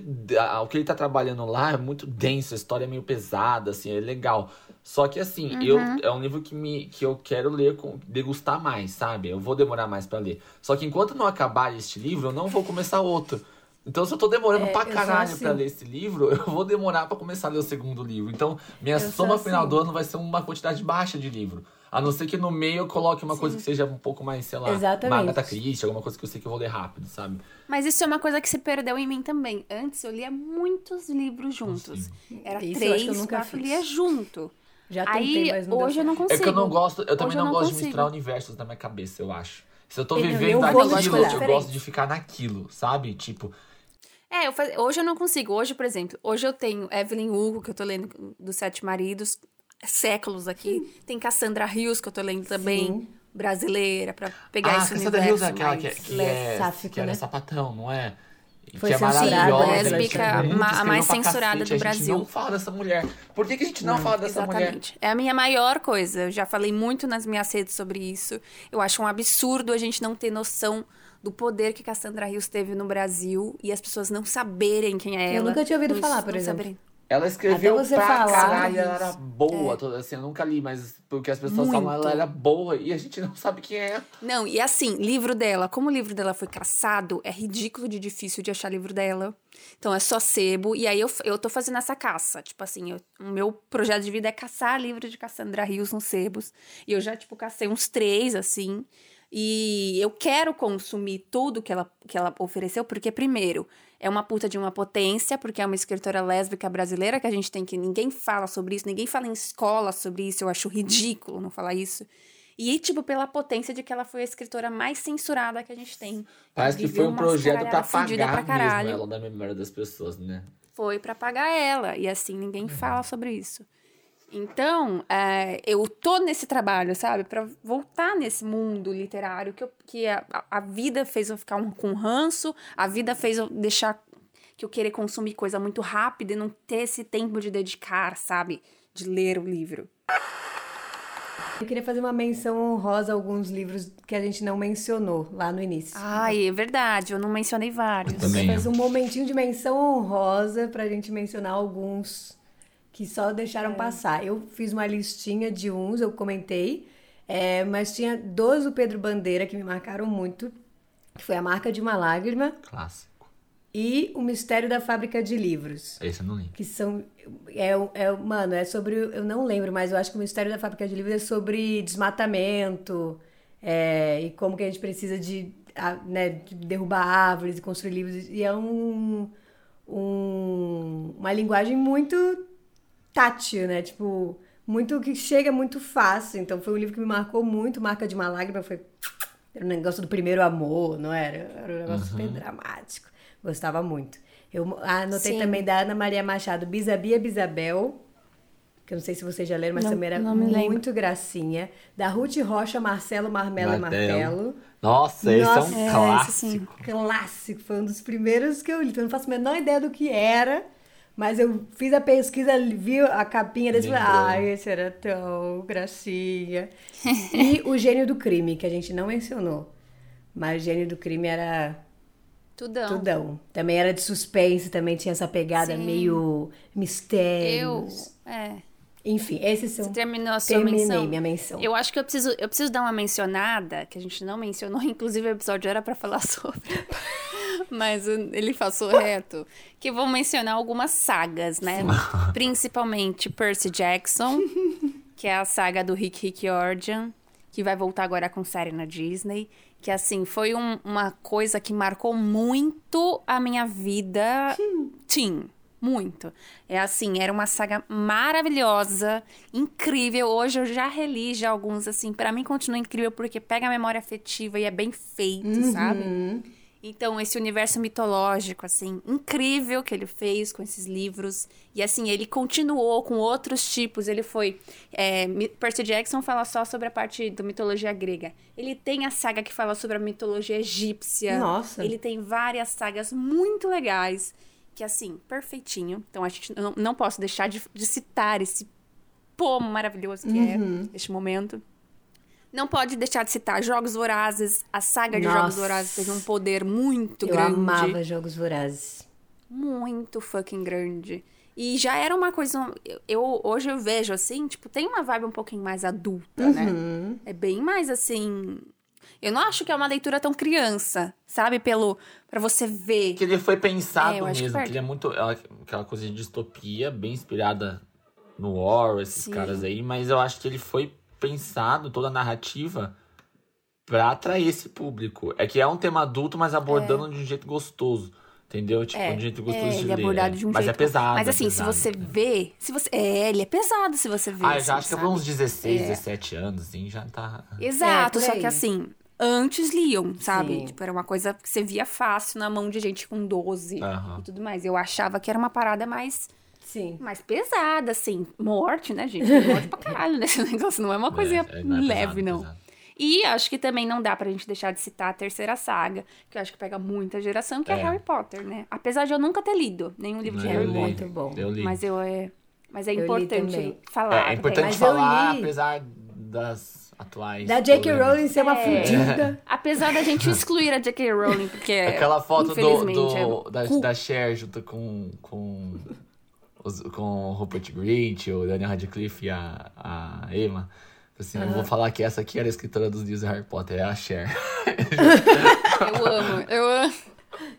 O que ele tá trabalhando lá é muito denso, a história é meio pesada, assim, é legal. Só que assim, eu, Uhum. é um livro que, me, que eu quero ler, com, degustar mais, sabe? Eu vou demorar mais pra ler. Só que enquanto não acabar este livro, eu não vou começar outro. Então, se eu tô demorando É, pra eu caralho assim. pra ler esse livro, [LAUGHS] eu vou demorar pra começar a ler o segundo livro. Então, minha Eu soma final assim. do ano vai ser uma quantidade baixa de livro. A não ser que no meio eu coloque uma coisa que seja um pouco mais, sei lá, Exatamente. Agatha Christie, alguma coisa que eu sei que eu vou ler rápido, sabe? Mas isso é uma coisa que se perdeu em mim também. Antes eu lia muitos livros juntos. Era Isso eu acho que eu três, nunca quatro, fiz. lia junto. Já tentei, Aí mas não deu hoje eu não consigo. É que eu não gosto, eu também Hoje não, eu gosto de misturar universos na minha cabeça, eu acho. Se eu tô Eu- vivendo eu vou aquilo, eu diferente. gosto de ficar naquilo, sabe? Tipo, É, eu faz... hoje eu não consigo. Hoje, por exemplo, hoje eu tenho Evelyn Hugo, que eu tô lendo dos Sete Maridos, séculos aqui. Tem Cassandra Rios, que eu tô lendo também, Sim. brasileira, pra pegar ah, esse Cassandra universo Hills é aquela que, é- que é, sáfico, que era né? sapatão, não é? E Foi que é censurada, maravilhosa, né, lésbica, é a mais censurada cacete, do a gente Brasil. não fala dessa mulher. Por que, que a gente não, fala dessa mulher? Exatamente. É a minha maior coisa. Eu já falei muito nas minhas redes sobre isso. Eu acho um absurdo a gente não ter noção do poder que Cassandra Rios teve no Brasil e as pessoas não saberem quem é Eu ela. nunca tinha ouvido Não- falar, por não exemplo. saberem. Ela escreveu Até você pra falar caralho, ela era boa. toda- Assim, eu nunca li, mas porque as pessoas falam, Muito. ela era boa e a gente não sabe quem é. Não, e assim, livro dela, como o livro dela foi caçado, é ridículo de difícil de achar livro dela. Então é só sebo. E aí eu, eu tô fazendo essa caça. Tipo assim, eu- o meu projeto de vida é caçar livro de Cassandra Rios nos sebos. E eu já, tipo, cacei uns três, assim. E eu quero consumir tudo que ela, que ela ofereceu, porque, primeiro, é uma puta de uma potência, porque é uma escritora lésbica brasileira que a gente tem que. Ninguém fala sobre isso, ninguém fala em escola sobre isso. Eu acho ridículo não falar isso. E, tipo, pela potência de que ela foi a escritora mais censurada que a gente tem. Parece que foi um projeto pra apagar pra mesmo caralho. ela da memória das pessoas, né? Foi pra pagar ela. E assim, ninguém fala sobre isso. Então, é, eu tô nesse trabalho, sabe? Pra voltar nesse mundo literário que, eu- que a, a- vida fez eu ficar um, com ranço, a vida fez eu deixar que eu querer consumir coisa muito rápida e não ter esse tempo de dedicar, sabe? De ler o livro. Eu queria fazer uma menção honrosa a alguns livros que a gente não mencionou lá no início. Ai, é verdade, eu não mencionei vários. Também. Faz um momentinho de menção honrosa pra gente mencionar alguns que só deixaram passar. Eu fiz uma listinha de uns, eu comentei, é, mas tinha dois do Pedro Bandeira que me marcaram muito, que foi A Marca de uma Lágrima Clássico. e O Mistério da Fábrica de Livros. Esse eu não li. Que são. É, é, mano, é sobre. Eu não lembro, mas eu acho que o Mistério da Fábrica de Livros é sobre desmatamento é, e como que a gente precisa de, a- né, de derrubar árvores e construir livros. E é um, um- uma linguagem muito tátil, né? Tipo, muito que chega muito fácil. Então foi um livro que me marcou muito. Marca de uma lágrima foi. Era um negócio do primeiro amor, não era? Era um negócio super dramático. Gostava muito. Eu anotei Sim. também da Ana Maria Machado, Bisabia Bisabel, que eu não sei se vocês já leram, mas Não- também era me lembro. muito gracinha. Da Ruth Rocha, Marcelo Marmelo e Martelo. Nossa, esse Nossa, é um é, esse clássico. Clássico, foi um dos primeiros que eu li. Então eu não faço a menor ideia do que era, mas eu fiz a pesquisa, vi a capinha desse e falei, Lembrou. ai, esse era tão gracinha. [LAUGHS] e o Gênio do Crime, que a gente não mencionou. Mas o Gênio do Crime era Tudão. tudão. Também era de suspense, também tinha essa pegada Sim. meio Eu. mistério. É. Enfim, esses são. Você terminou a sua Terminei menção? minha menção. Eu acho que eu preciso, eu preciso dar uma mencionada, que a gente não mencionou, [LAUGHS] inclusive o episódio era pra falar [LAUGHS] sobre. Mas ele passou [LAUGHS] reto. Que eu vou mencionar algumas sagas, né? [LAUGHS] Principalmente Percy Jackson, [LAUGHS] que é a saga do Rick Rick Origin, que vai voltar agora com série na Disney. Que, assim, foi um- uma coisa que marcou muito a minha vida teen. Muito. É assim, era uma saga maravilhosa, incrível. Hoje eu já reli já alguns, assim, pra mim continua incrível porque pega a memória afetiva e é bem feito, sabe? Então, esse universo mitológico, assim, incrível que ele fez com esses livros. E, assim, ele continuou com outros tipos. Ele foi. É, Percy Jackson fala só sobre a parte da mitologia grega. Ele tem a saga que fala sobre a mitologia egípcia. Nossa. Ele tem várias sagas muito legais. Que, assim, perfeitinho. Então, a gente não, não posso deixar de, de citar esse pomo maravilhoso que Uhum. é este momento. Não pode deixar de citar Jogos Vorazes. A saga de Nossa. Jogos Vorazes teve um poder muito eu grande. amava Jogos Vorazes. Muito fucking grande. E já era uma coisa. eu- Eu, hoje eu vejo assim, tipo, tem uma vibe um pouquinho mais adulta, Uhum. né? É bem mais assim. Eu não acho que é uma leitura tão criança, sabe? Pelo. para você ver. Que ele foi pensado É, eu que mesmo, que, perde. ele é muito. é Aquela coisa de distopia, bem inspirada no War, esses Sim. caras aí, mas eu acho que ele foi pensado, toda a narrativa, pra atrair esse público. É que é um tema adulto, mas abordando de um jeito gostoso. Entendeu? Tipo, É, de um jeito gostoso é, de ele é ler. abordado de um mas jeito. é pesado. Mas é assim, se pesado. você vê. Se você, é, ele é pesado se você vê. Ah, assim, já acho que é pra sabe? uns 16, 17 anos, assim, já tá. Exato, É, só que assim, antes liam, sabe? Sim. Tipo, era uma coisa que você via fácil na mão de gente com 12 Aham. e tudo mais. Eu achava que era uma parada mais, Sim. mais pesada, assim. Morte, né, gente? Morte pra [LAUGHS] caralho nesse [LAUGHS] negócio. Não é uma coisinha É, é, não é leve, pesado, não. pesado. E acho que também não dá pra gente deixar de citar a terceira saga, que eu acho que pega muita geração, que é, É. Harry Potter, né? Apesar de eu nunca ter lido nenhum livro de Eu Harry li, Potter. Muito bom. Eu li. Mas eu é. Mas é Eu importante falar. É, é importante falar, apesar das atuais. Da J.K. Rowling ser uma É. fudida. [LAUGHS] Apesar da gente excluir a J.K. Rowling, porque. Aquela foto do, do- é da, da Cher junto com, com os- com o Rupert Grint, o Daniel Radcliffe e a, a Emma. Assim, eu vou falar que essa aqui era a escritora dos livros de Harry Potter, é a Cher. [LAUGHS] Eu amo, eu amo.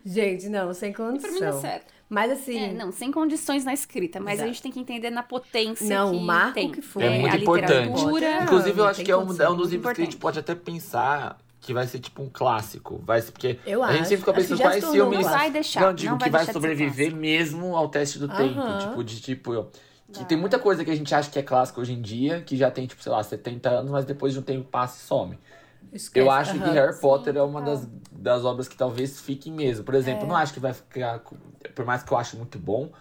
Gente, não, sem Pra mim condição. dá certo. Mas assim, É, não, sem condições na escrita, mas Exato. a gente tem que entender na potência Não, que o marco tem. que foi. É muito a importante. literatura. Inclusive, eu acho que é um, condição, é um dos livros que a gente importante. pode até pensar que vai ser tipo um clássico. Vai ser, porque Eu a gente acho. sempre fica que pensando quais filmes. Não vai deixar, Não, digo não que vai vai deixar de ser sobreviver mesmo ao teste do tempo. Aham. Tipo, de tipo. Que tem muita coisa que a gente acha que é clássico hoje em dia, que já tem, tipo, sei lá, 70 anos, mas depois de um tempo passa e some. esquece. Eu acho que Aham. Harry Potter Sim, é uma total. das, das obras que talvez fiquem mesmo. Por exemplo, É. eu não acho que vai ficar. Por mais que eu ache muito bom,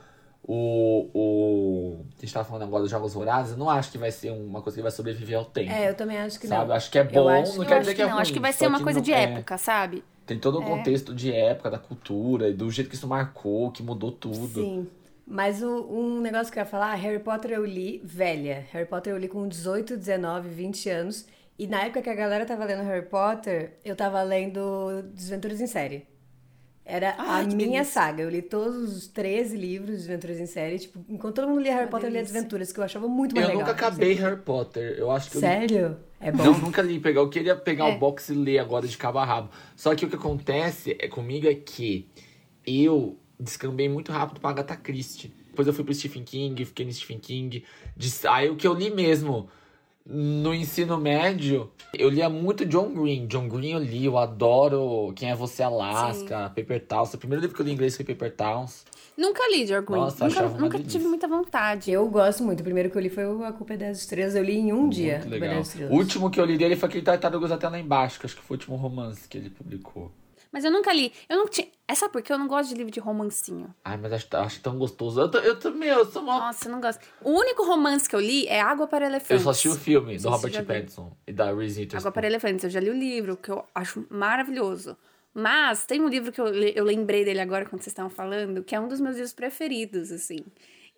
o. o a gente tava falando agora dos Jogos Vorazes, eu não acho que vai ser uma coisa que vai sobreviver ao tempo. É, eu também acho que sabe? não. Acho que é bom, acho- não Eu quer acho dizer que que é não, ruim. acho que vai ser uma coisa de é, época, sabe? Tem todo o É. contexto de época, da cultura, e do jeito que isso marcou, que mudou tudo. Sim. Mas o- um negócio que eu ia falar, Harry Potter eu li velha. Harry Potter eu li com 18, 19, 20 anos. E na época que a galera tava lendo Harry Potter, eu tava lendo Desventuras em Série. Era Ai, a minha delícia. saga. Eu li todos os 13 livros de Desventuras em Série. Tipo, enquanto todo mundo lia Harry Uma Potter, eu lia delícia. Desventuras, que eu achava muito mais Eu legal. nunca acabei Harry Potter. Eu acho que eu li Sério? É bom. Não, nunca li pegar. Eu queria pegar É. o box e ler agora de cabo a rabo. Só que o que acontece é comigo é que eu descambei muito rápido pra Agatha Christie. Depois eu fui pro Stephen King, fiquei no Stephen King. De- Aí o que eu li mesmo no ensino médio, eu lia muito John Green. John Green eu li, eu adoro Quem é Você Alaska, Paper Towns. O primeiro livro que eu li em inglês foi Paper Towns. Nunca li George Green. Nossa, nunca nunca delícia. tive muita vontade. Eu gosto muito. O primeiro que eu li foi o A Culpa é das Estrelas. Eu li em um dia. Muito A Culpa é legal. das Estrelas. O último que eu li dele foi aquele Tartarugas até lá embaixo, que acho que foi o último romance que ele publicou. Mas eu nunca li. Eu não tinha. É só porque eu não gosto de livro de romancinho. Ai, mas acho, acho tão gostoso. Eu, tô- eu também, eu sou uma... Nossa, eu não gosto. O único romance que eu li é Água para Eu Elefantes. só assisti o filme do Robert. Pattinson e da Reese Witherspoon. Água para Elefantes. Eu já li o livro, que eu acho maravilhoso. Mas tem um livro que eu, eu lembrei dele agora quando vocês estavam falando, que é um dos meus livros preferidos, assim.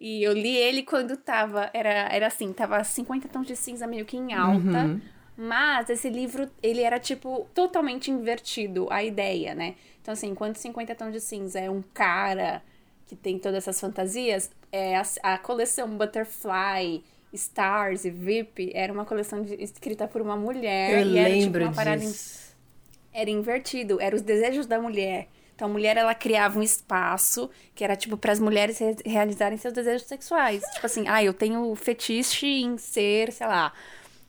E eu li ele quando tava. Era, era assim, tava 50 tons de cinza meio que em alta. Mas esse livro, ele era, tipo, totalmente invertido, a ideia, né? Então, assim, enquanto 50 tons de cinza é um cara que tem todas essas fantasias, é a, a coleção Butterfly, Stars e VIP era uma coleção de- escrita por uma mulher. Eu e era, tipo, uma parada in- era invertido, era os desejos da mulher. Então a mulher ela criava um espaço que era tipo para as mulheres re- realizarem seus desejos sexuais. Tipo assim, ah, eu tenho fetiche em ser, sei lá,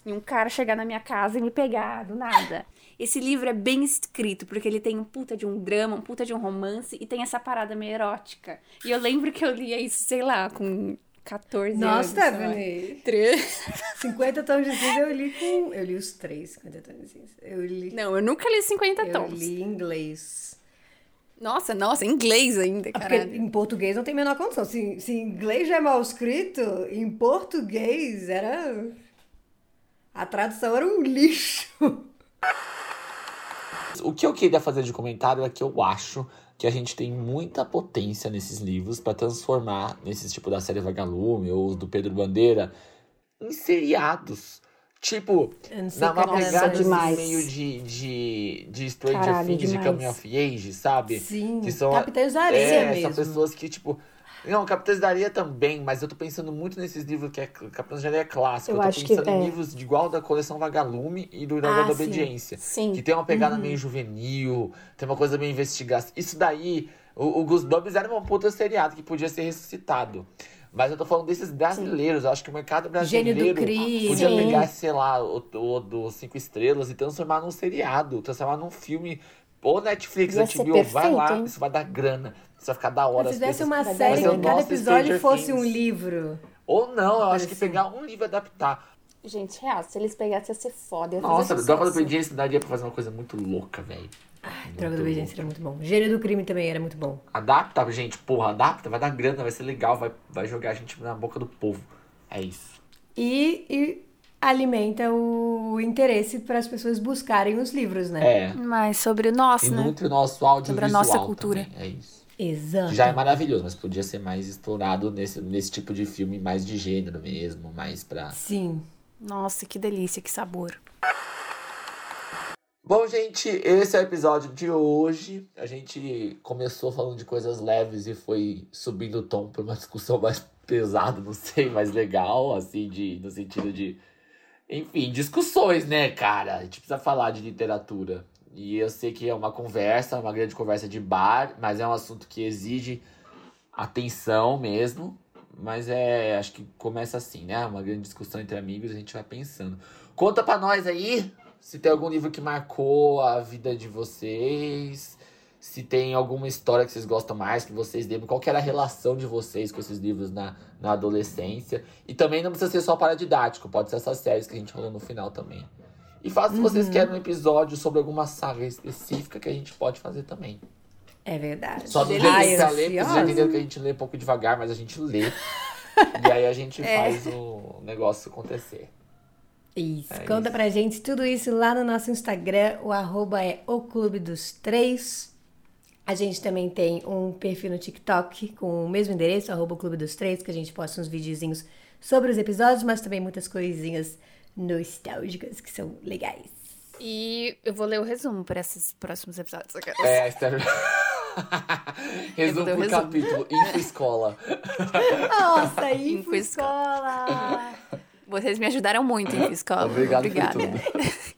em um cara chegar na minha casa e me pegar do nada. Esse livro é bem escrito, porque ele tem um puta de um drama, um puta de um romance e tem essa parada meio erótica. E eu lembro que eu lia isso, sei lá, com 14 anos. Nossa, sei lá. Stephanie. Três. 50 tons de cinza eu li com. Eu li os três 50 tons de cinza. Eu li. Não, eu nunca li 50 eu tons. li em inglês. Nossa, nossa, em inglês ainda, Porque caralho. em português não tem a menor condição. Se, se em inglês já é mal escrito, em português era. A tradução era um lixo. O que eu queria fazer de comentário é que eu acho que a gente tem muita potência nesses livros pra transformar, nesses tipo da série Vagalume ou os do Pedro Bandeira, em seriados. Tipo, Eu não sei na uma é pegada essa- assim, demais. meio de, de, de Stranger Things e demais. Coming of Age, sabe? Sim, que são Capitães da Areia é, mesmo. São pessoas que, tipo. Não, Capitães da Areia também, mas eu tô pensando muito nesses livros que é Capitães da Areia é clássico. Eu Eu, tô acho que pensando em é. livros de igual da coleção Vagalume e do Dragão Ah, da sim. Obediência. Sim. Que tem uma pegada Uhum. meio juvenil, tem uma coisa meio investigação. Isso daí, o, o Goosebumps era uma puta seriado que podia ser ressuscitado. Mas eu tô falando desses brasileiros. Eu acho que o mercado brasileiro podia Sim. pegar, sei lá, o, o do Cinco Estrelas e transformar num seriado, transformar num filme. Ou Netflix, Ia vai lá, hein? isso vai dar grana. Isso vai ficar da hora. Se fizesse pessoas- uma série que cada episódio fosse um livro. Ou não, eu acho que pegar um livro e adaptar. Gente, real, se eles pegassem ia ser foda. Ia Nossa. Droga da Obediência daria pra fazer uma coisa muito louca, velho. Droga Muito da Obediência era muito bom. Gênio do crime também era muito bom. Adapta, gente, porra, adapta, vai dar grana, vai ser legal, vai, vai jogar a gente na boca do povo. É isso. E, e alimenta o interesse para as pessoas buscarem os livros, né? É. Mas sobre o nosso, E né? nutre o nosso audiovisual Sobre a nossa cultura. também, É isso. Exato. Já é maravilhoso, mas podia ser mais explorado nesse, nesse tipo de filme mais de gênero mesmo, mais pra... Sim. Nossa, que delícia, que sabor. Bom, gente, esse é o episódio de hoje. A gente começou falando de coisas leves e foi subindo o tom para uma discussão mais pesado, não sei, mas legal, assim, de, no sentido de. Enfim, discussões, né, cara? A gente precisa falar de literatura. E eu sei que é uma conversa, uma grande conversa de bar, mas é um assunto que exige atenção mesmo. Mas é, acho que começa assim, né? Uma grande discussão entre amigos, a gente vai pensando. Conta pra nós aí se tem algum livro que marcou a vida de vocês, se tem alguma história que vocês gostam mais, que vocês lembram, qual era a relação de vocês com esses livros na, na adolescência. E também não precisa ser só paradidático, pode ser essas séries que a gente falou no final também. E faça se vocês querem um episódio sobre alguma saga específica que a gente pode fazer também. É verdade. Só Ai, deixe pra ler, porque vocês já ansiosa. entenderam que a gente lê um pouco devagar, mas a gente lê. e aí a gente [LAUGHS] É. faz o negócio acontecer. Isso, É conta isso. pra gente tudo isso lá no nosso Instagram, o arroba é o Clube dos Três. A gente também tem um perfil no TikTok com o mesmo endereço, arroba o Clube dos Três, que a gente posta uns videozinhos sobre os episódios, mas também muitas coisinhas nostálgicas que são legais. E eu vou ler o resumo para esses próximos episódios. É, Esther... [LAUGHS] resumo por o resumo. capítulo. Info escola. Nossa, [LAUGHS] Info Info Escola! Vocês me ajudaram muito em escola. Obrigado Obrigada. por tudo.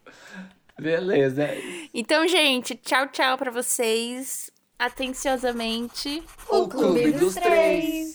[LAUGHS] Beleza. Então, gente, tchau, tchau pra vocês. Atenciosamente. O Clube dos Três.